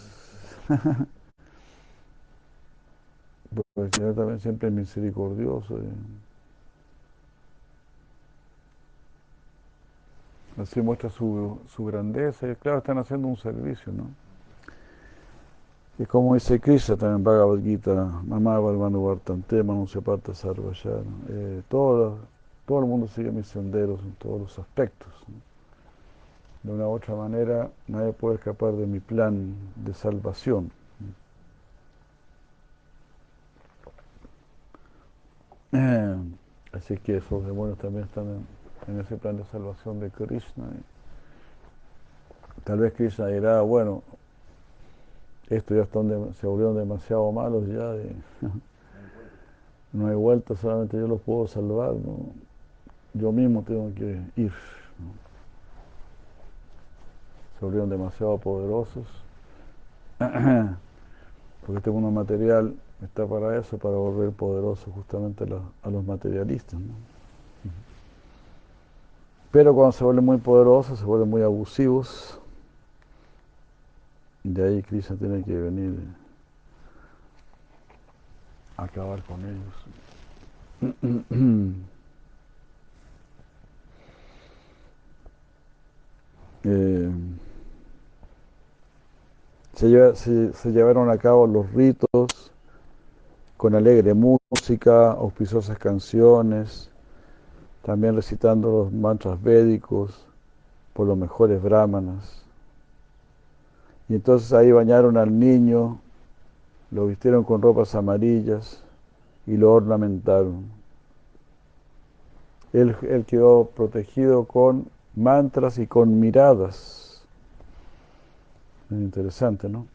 Porque el Señor también siempre es misericordioso. Así muestra su, su grandeza y claro, están haciendo un servicio, ¿no? Y como dice Krishna también Bhagavad Gita, Mamá Valmanu Vartante, Manusya Sarvayana, eh, todo, todo el mundo sigue mis senderos en todos los aspectos. De una u otra manera, nadie puede escapar de mi plan de salvación. Eh, así que esos demonios también están en, ese plan de salvación de Krishna. Tal vez Krishna dirá, bueno, esto ya están se volvieron demasiado malos ya, [laughs] no hay vuelta, solamente yo los puedo salvar, yo mismo tengo que ir. Se volvieron demasiado poderosos, [clears throat] porque este mundo material está para eso, para volver poderoso justamente a, los materialistas. Pero cuando se vuelven muy poderosos, se vuelven muy abusivos, de ahí Krishna tiene que venir a acabar con ellos. [clears throat] Eh, se, llevaron a cabo los ritos con alegre música, auspiciosas canciones, también recitando los mantras védicos por los mejores brahmanas. Y entonces ahí bañaron al niño, lo vistieron con ropas amarillas y lo ornamentaron. Él quedó protegido con mantras y con miradas. Muy interesante, ¿no?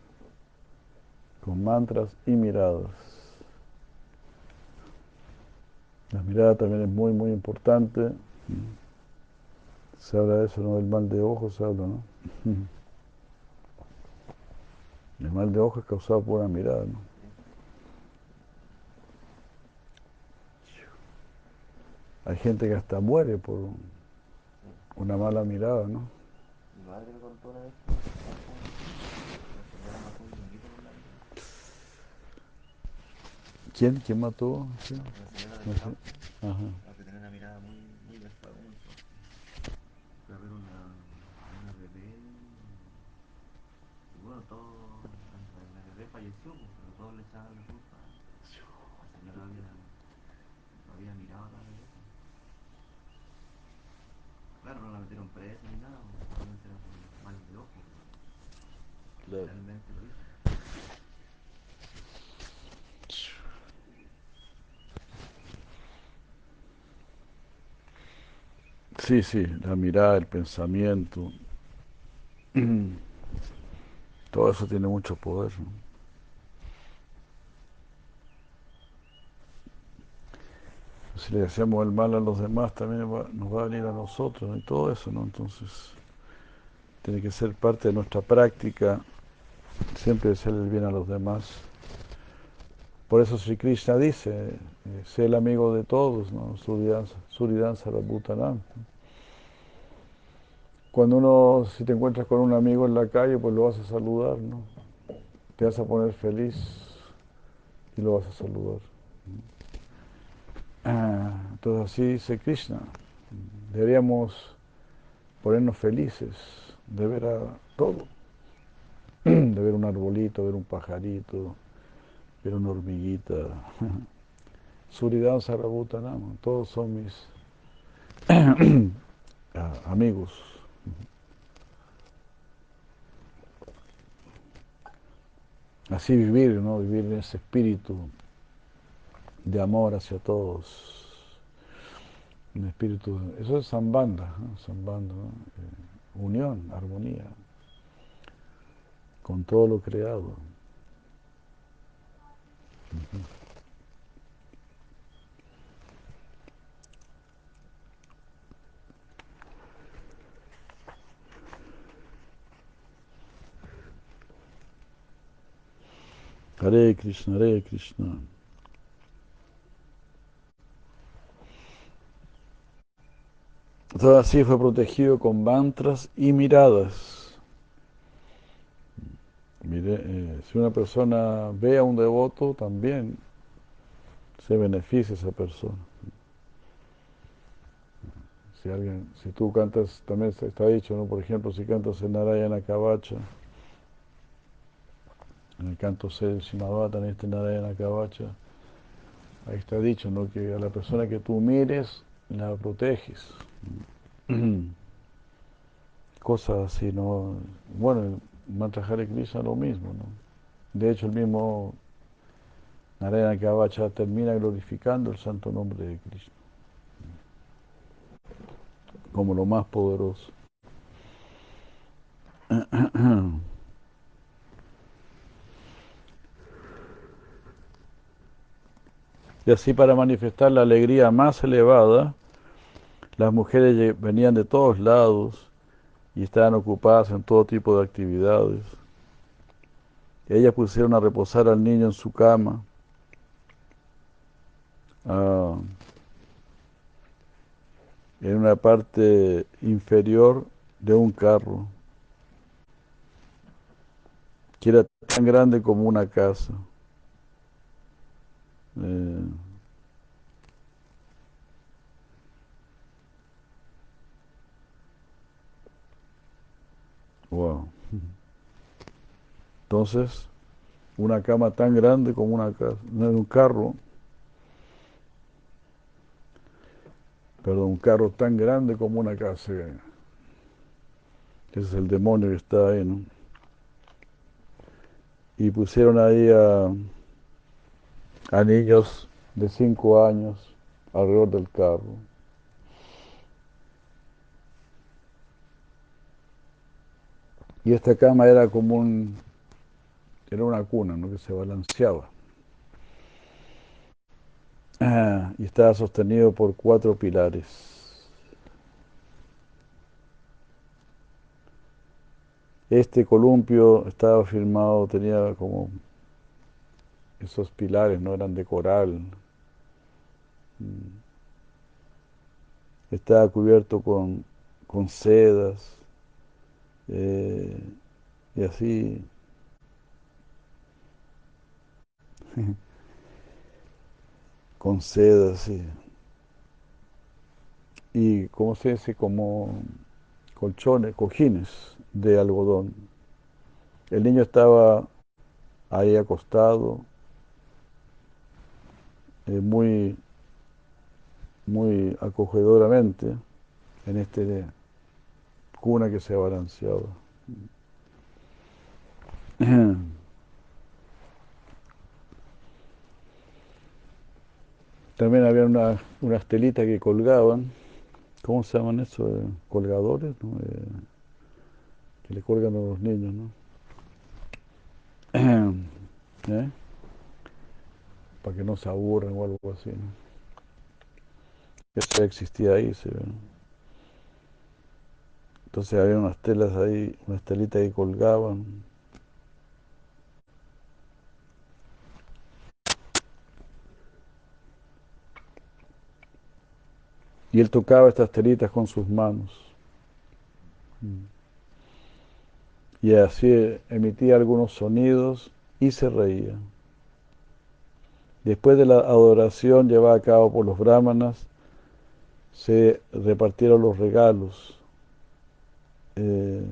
Con mantras y miradas. La mirada también es muy, muy importante. Se habla de eso, ¿no? Del mal de ojos se habla, ¿no? [laughs] El mal de ojo es causado por una mirada, ¿no? Hay gente que hasta muere por una mala mirada, ¿no? Mi madre me contó una vez ¿Quién? ¿Quién mató? ¿Sí? La señora de Ajá. Que tenía una mirada muy, muy desfavorable. Fue a ver una, una bebé y bueno, todo la bebé falleció, pues, pero todos le echaban la culpa. La señora había, había mirado a la bebé. Claro, no la metieron presa ni nada, solamente era por mal de ojo. Claro. Sí, sí, la mirada, el pensamiento, [clears throat] todo eso tiene mucho poder. ¿no? Si le hacemos el mal a los demás, también nos va a venir a nosotros y todo eso, ¿no? Entonces, tiene que ser parte de nuestra práctica siempre hacer el bien a los demás. Por eso Sri Krishna dice, eh, sé el amigo de todos, ¿no? Suridansa, Suridansa Rabhutanam. ¿no? Cuando uno, si te encuentras con un amigo en la calle, pues lo vas a saludar, ¿no? Te vas a poner feliz y lo vas a saludar. Ah, entonces así dice Krishna. Deberíamos ponernos felices de ver a todo. [clears throat] De ver un arbolito, ver un pajarito, ver una hormiguita. [laughs] Suridan Sarabhutanam, todos son mis [clears throat] ah, amigos. Así vivir, ¿no? Vivir en ese espíritu de amor hacia todos. Un espíritu, eso es Zambanda. Eh, unión, armonía, con todo lo creado. Hare Krishna, Hare Krishna. Todo así fue protegido con mantras y miradas. Mire, eh, si una persona ve a un devoto, también se beneficia esa persona. Si alguien, si tú cantas, también está dicho, ¿no? Por ejemplo, si cantas en Narayana Kavacha, en el canto 6 Simabata, en este Narayana Kavacha, ahí está dicho, ¿no? Que a la persona que tú mires, la proteges. [clears throat] Cosas así, ¿no? Bueno, mantra Hare Krishna lo mismo, ¿no? De hecho, el mismo Narayana Kavacha termina glorificando el santo nombre de Krishna como lo más poderoso. [clears throat] Y así para manifestar la alegría más elevada, las mujeres venían de todos lados y estaban ocupadas en todo tipo de actividades. Ellas pusieron a reposar al niño en su cama. Ah, en una parte inferior de un carro, que era tan grande como una casa. Eh, wow. Entonces, una cama tan grande como una casa, un carro, perdón, un carro tan grande como una casa. Ese es el demonio que está ahí, ¿no? Y pusieron ahí a a niños de cinco años alrededor del carro. Y esta cama era como un, era una cuna, ¿no? Que se balanceaba. Ah, y estaba sostenido por cuatro pilares. Este columpio estaba firmado, tenía como esos pilares no eran de coral. Mm. Estaba cubierto con, con sedas eh, y así. [laughs] con sedas. Y, como se dice? Como colchones, cojines de algodón. El niño estaba ahí acostado, eh, muy, muy acogedoramente en este cuna que se ha balanceado. [clears throat] También había una, unas telitas que colgaban, ¿cómo se llaman eso? Eh, colgadores, eh, que le colgan a los niños, ¿no? [clears throat] para que no se aburran o algo así. Eso existía ahí, se ve. Entonces había unas telas ahí, unas telitas que colgaban. Y él tocaba estas telitas con sus manos. Y así emitía algunos sonidos y se reía. Después de la adoración llevada a cabo por los brahmanas, se repartieron los regalos. Eh,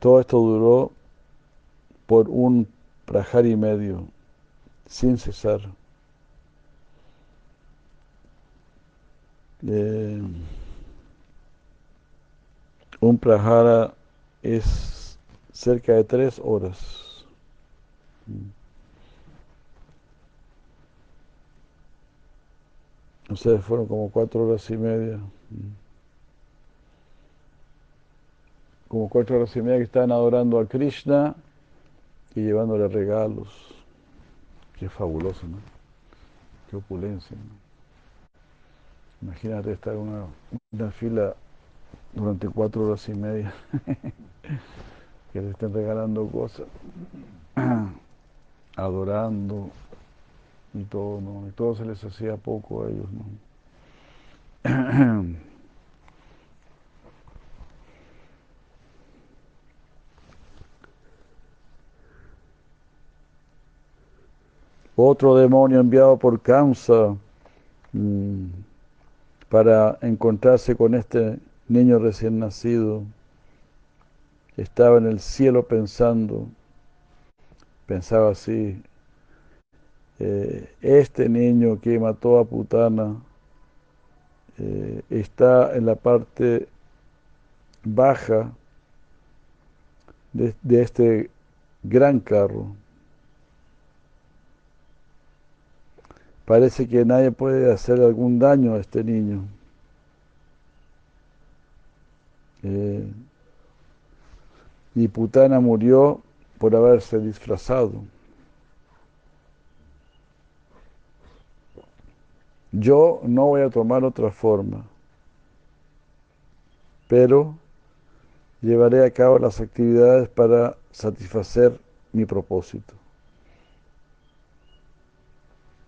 todo esto duró por un prajar y medio, sin cesar. Eh, un prajara es cerca de tres horas. O sea, fueron como cuatro horas y media. Como cuatro horas y media que estaban adorando a Krishna y llevándole regalos. Qué fabuloso, ¿no? Qué opulencia. Imagínate estar en una, fila durante cuatro horas y media, [laughs] que le estén regalando cosas, [clears throat] adorando y todo, ¿no? Y todo se les hacía poco a ellos. [clears throat] Otro demonio enviado por Kamsa. Mm, para encontrarse con este niño recién nacido. Estaba en el cielo pensando, pensaba así, eh, este niño que mató a Putana eh, está en la parte baja de, este gran carro. Parece que nadie puede hacer algún daño a este niño. Eh, y Putana murió por haberse disfrazado. Yo no voy a tomar otra forma, pero llevaré a cabo las actividades para satisfacer mi propósito.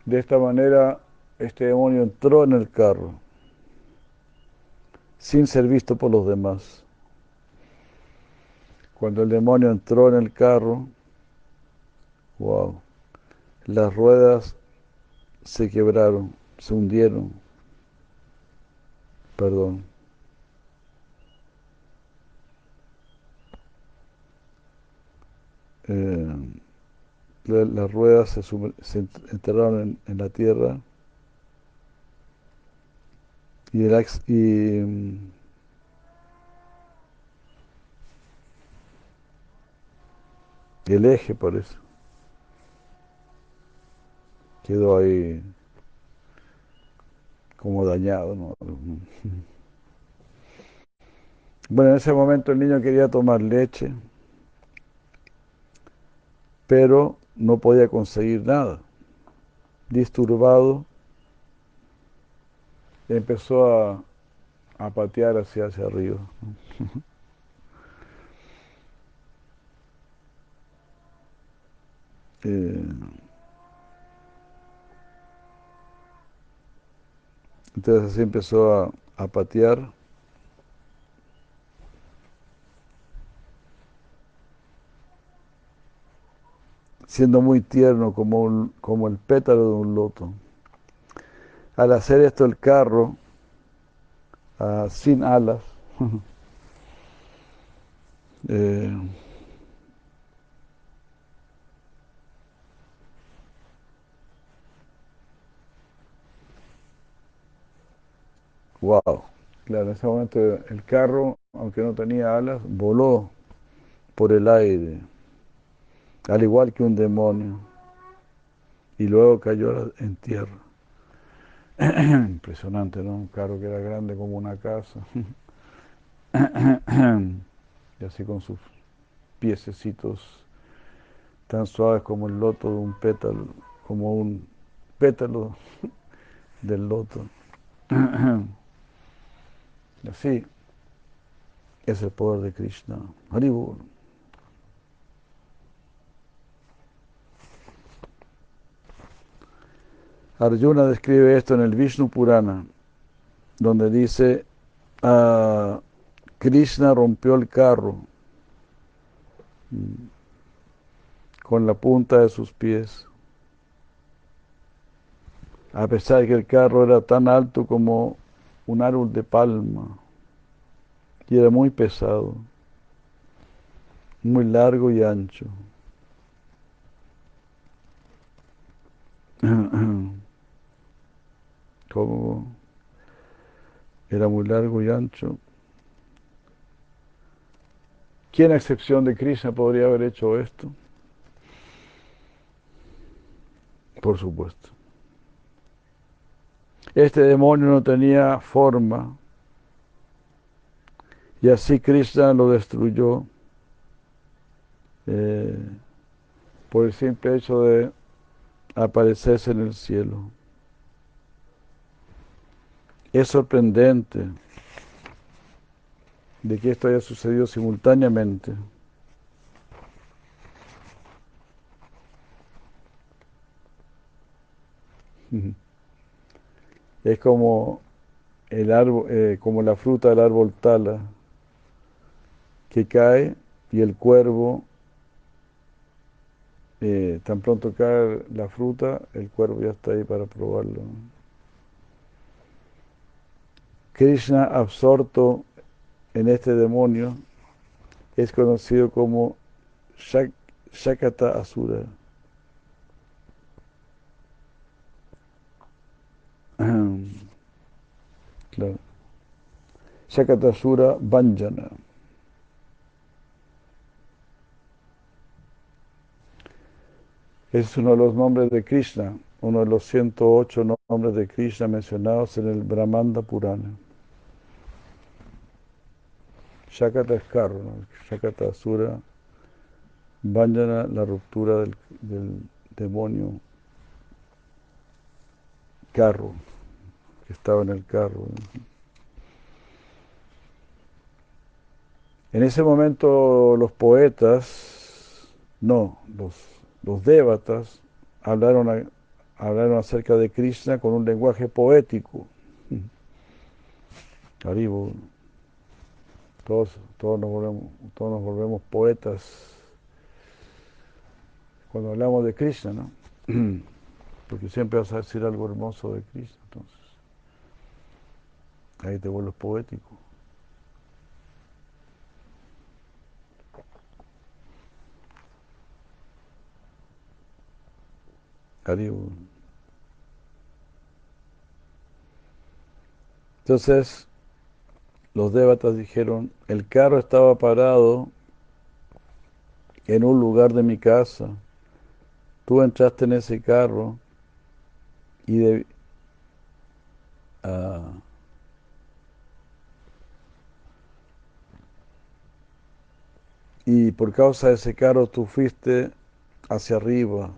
De esta manera, este demonio entró en el carro sin ser visto por los demás. Cuando el demonio entró en el carro, wow, las ruedas se quebraron, se hundieron. Perdón. Eh, las ruedas se, enterraron en, la tierra y el, y, el eje por eso quedó ahí como dañado. [laughs] Bueno, en ese momento el niño quería tomar leche, pero no podía conseguir nada. Disturbado, empezó a, patear hacia, hacia arriba. [laughs] Eh, entonces así empezó a, a patear. siendo muy tierno como, como el pétalo de un loto. Al hacer esto el carro, ah, sin alas, [laughs] eh, Wow, claro, en ese momento el carro, aunque no tenía alas, voló por el aire al igual que un demonio, y luego cayó en tierra. [clears throat] Impresionante, ¿no? Un carro que era grande como una casa, [clears throat] y así con sus piececitos tan suaves como el loto de un pétalo, como un pétalos [laughs] del loto. [clears throat] Así es el poder de Krishna. Haribol. Arjuna describe esto en el Vishnu Purana, donde dice, ah, Krishna rompió el carro con la punta de sus pies, a pesar de que el carro era tan alto como un árbol de palma y era muy pesado, muy largo y ancho. [clears throat] Como era muy largo y ancho. ¿Quién a excepción de Krishna podría haber hecho esto? Por supuesto. Este demonio no tenía forma y así Krishna lo destruyó eh, por el simple hecho de aparecerse en el cielo. Es sorprendente de que esto haya sucedido simultáneamente. [laughs] Es como el árbol, eh, como la fruta del árbol tala que cae y el cuervo, eh, tan pronto cae la fruta, el cuervo ya está ahí para probarlo. Krishna absorto en este demonio es conocido como Shakata Asura. Claro. Shakata Asura Banjana. Es uno de los nombres de Krishna, uno de los 108 nombres de Krishna mencionados en el Brahmanda Purana. Shakata es carro, Shakata Asura, Vanjana, la ruptura del demonio carro, que estaba en el carro. En ese momento los poetas, no, los, los devatas, hablaron, hablaron acerca de Krishna con un lenguaje poético. [laughs] Haribo. Todos, todos, nos volvemos, todos nos volvemos poetas cuando hablamos de Krishna, ¿no? [clears throat] Porque siempre vas a decir algo hermoso de Krishna, entonces. Ahí te vuelves poético. Entonces, los débatas dijeron, el carro estaba parado en un lugar de mi casa, tú entraste en ese carro y de, ah, y por causa de ese carro tú fuiste hacia arriba.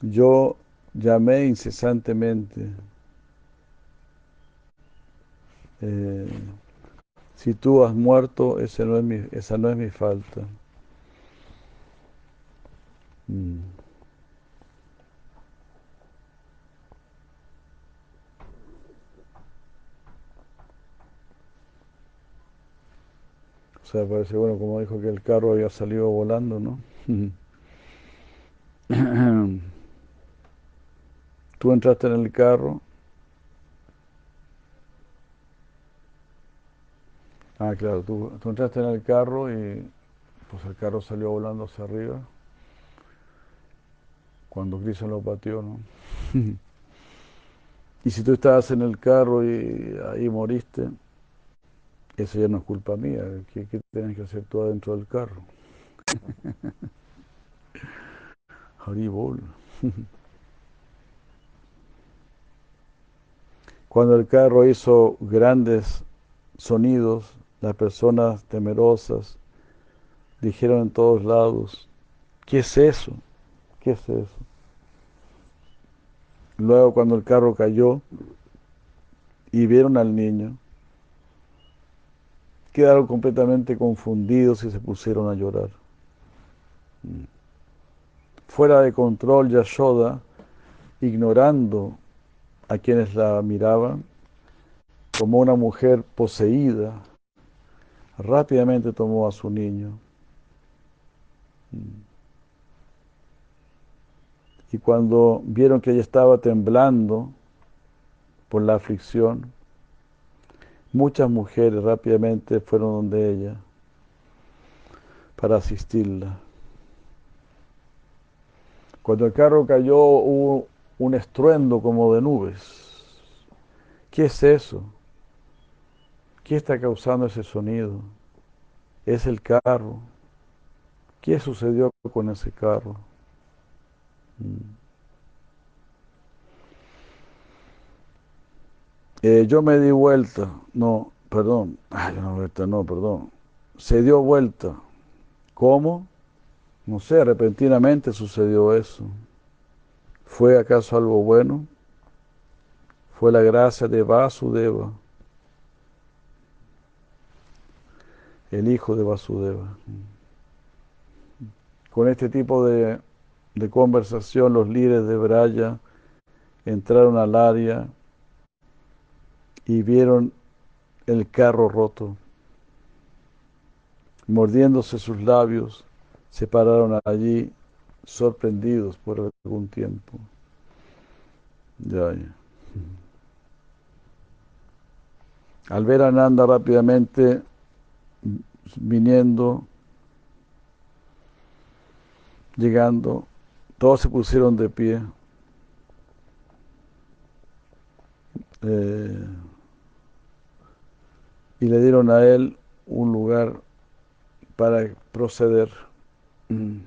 Yo llamé incesantemente. Eh, si tú has muerto, ese no es mi, esa no es mi falta. Mm. Parece bueno, como dijo que el carro había salido volando, ¿no? [clears throat] Tú entraste en el carro Ah, claro, tú, entraste en el carro y pues el carro salió volando hacia arriba cuando Cristo lo pateó, ¿no? [laughs] y si tú estabas en el carro y ahí moriste, eso ya no es culpa mía. ¿Qué, qué tienes que hacer tú adentro del carro? [laughs] Haribol. [laughs] Cuando el carro hizo grandes sonidos, las personas temerosas dijeron en todos lados, ¿qué es eso? ¿Qué es eso? Luego cuando el carro cayó y vieron al niño, quedaron completamente confundidos y se pusieron a llorar. Fuera de control, Yashoda, ignorando a quienes la miraban, como una mujer poseída, rápidamente tomó a su niño. Y cuando vieron que ella estaba temblando por la aflicción, muchas mujeres rápidamente fueron donde ella para asistirla. Cuando el carro cayó hubo un estruendo como de nubes. ¿Qué es eso? ¿Qué está causando ese sonido? Es el carro. ¿Qué sucedió con ese carro? Mm. Eh, yo me di vuelta, no, perdón, ay, no, vuelta, no, perdón. Se dio vuelta. ¿Cómo? No sé, repentinamente sucedió eso. ¿Fue acaso algo bueno? Fue la gracia de Vasudeva, el hijo de Vasudeva. Con este tipo de, de conversación, los líderes de Braya entraron al área y vieron el carro roto. Mordiéndose sus labios, se pararon allí sorprendidos por algún tiempo. Ya, Al ver a Nanda rápidamente viniendo, llegando, todos se pusieron de pie. Eh, y le dieron a él un lugar para proceder. Mm.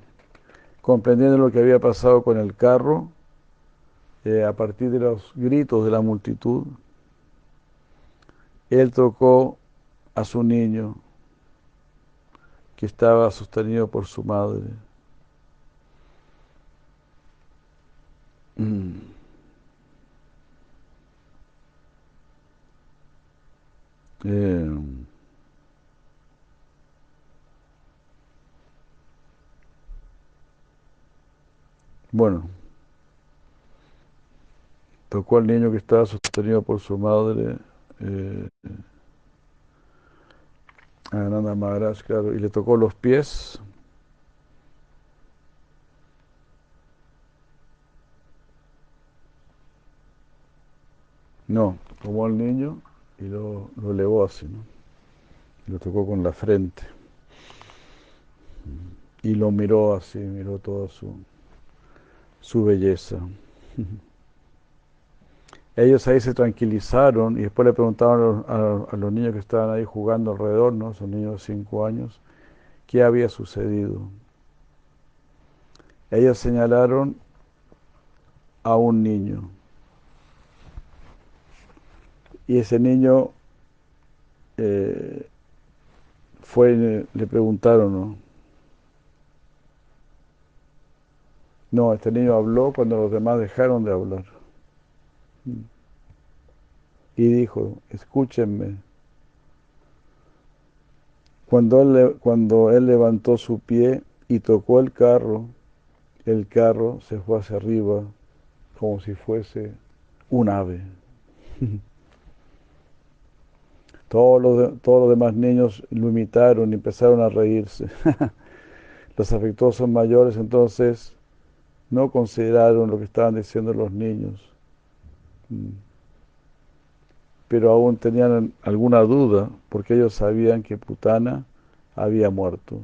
Comprendiendo lo que había pasado con el carro, eh, a partir de los gritos de la multitud, él tocó a su niño que estaba sostenido por su madre. Mm. Eh, bueno, tocó al niño que estaba sostenido por su madre, eh, Ananda Maharaj, claro, y le tocó los pies. No, tomó al niño y lo, lo elevó así, ¿no? Lo tocó con la frente. Y lo miró así, miró toda su, su belleza. [laughs] Ellos ahí se tranquilizaron y después le preguntaron a, los niños que estaban ahí jugando alrededor, ¿no? Son niños de cinco años, qué había sucedido. Ellos señalaron a un niño y ese niño eh, fue, le preguntaron, ¿no? No, este niño habló cuando los demás dejaron de hablar. Y dijo, escúchenme. Cuando él, cuando él levantó su pie y tocó el carro, el carro se fue hacia arriba como si fuese un ave. [laughs] Todos los, todos los demás niños lo imitaron y empezaron a reírse. [laughs] los afectuosos mayores entonces no consideraron lo que estaban diciendo los niños. Mm. Pero aún tenían alguna duda porque ellos sabían que Putana había muerto.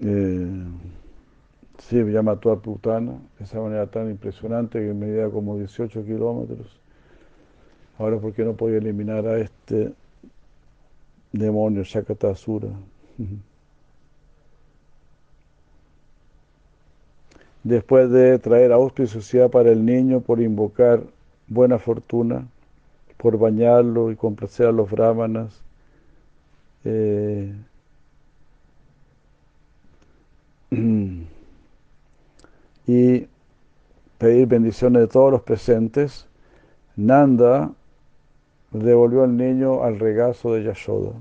Eh, Sí, ya mató a Putana de esa manera tan impresionante que medía como 18 kilómetros. Ahora, ¿por qué no podía eliminar a este demonio Shakatasura? Después de traer auspiciosidad para el niño por invocar buena fortuna, por bañarlo y complacer a los brahmanas, eh, [clears throat] y pedir bendiciones de todos los presentes, Nanda devolvió al niño al regazo de Yashoda.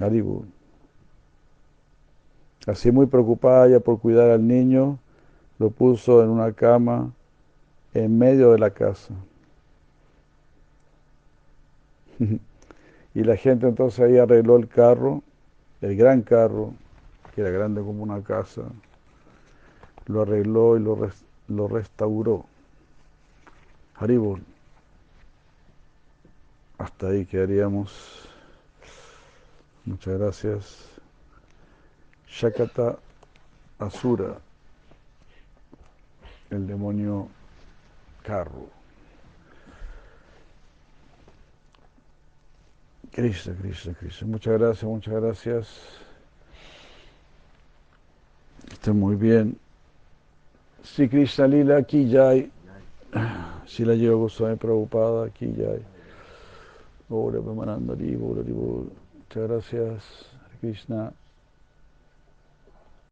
Haribur. Así muy preocupada ya por cuidar al niño, lo puso en una cama en medio de la casa. [laughs] y la gente entonces ahí arregló el carro, el gran carro, que era grande como una casa, lo arregló y lo, lo restauró. Haribol. Hasta ahí quedaríamos. Muchas gracias. Shakata Asura, el demonio carro. Krishna, Krishna, Krishna. Muchas gracias, muchas gracias. Estén muy bien. Si Krishna Lila, aquí ya hay. Si la llevo Goswami ya hay. Muchas gracias, Krishna.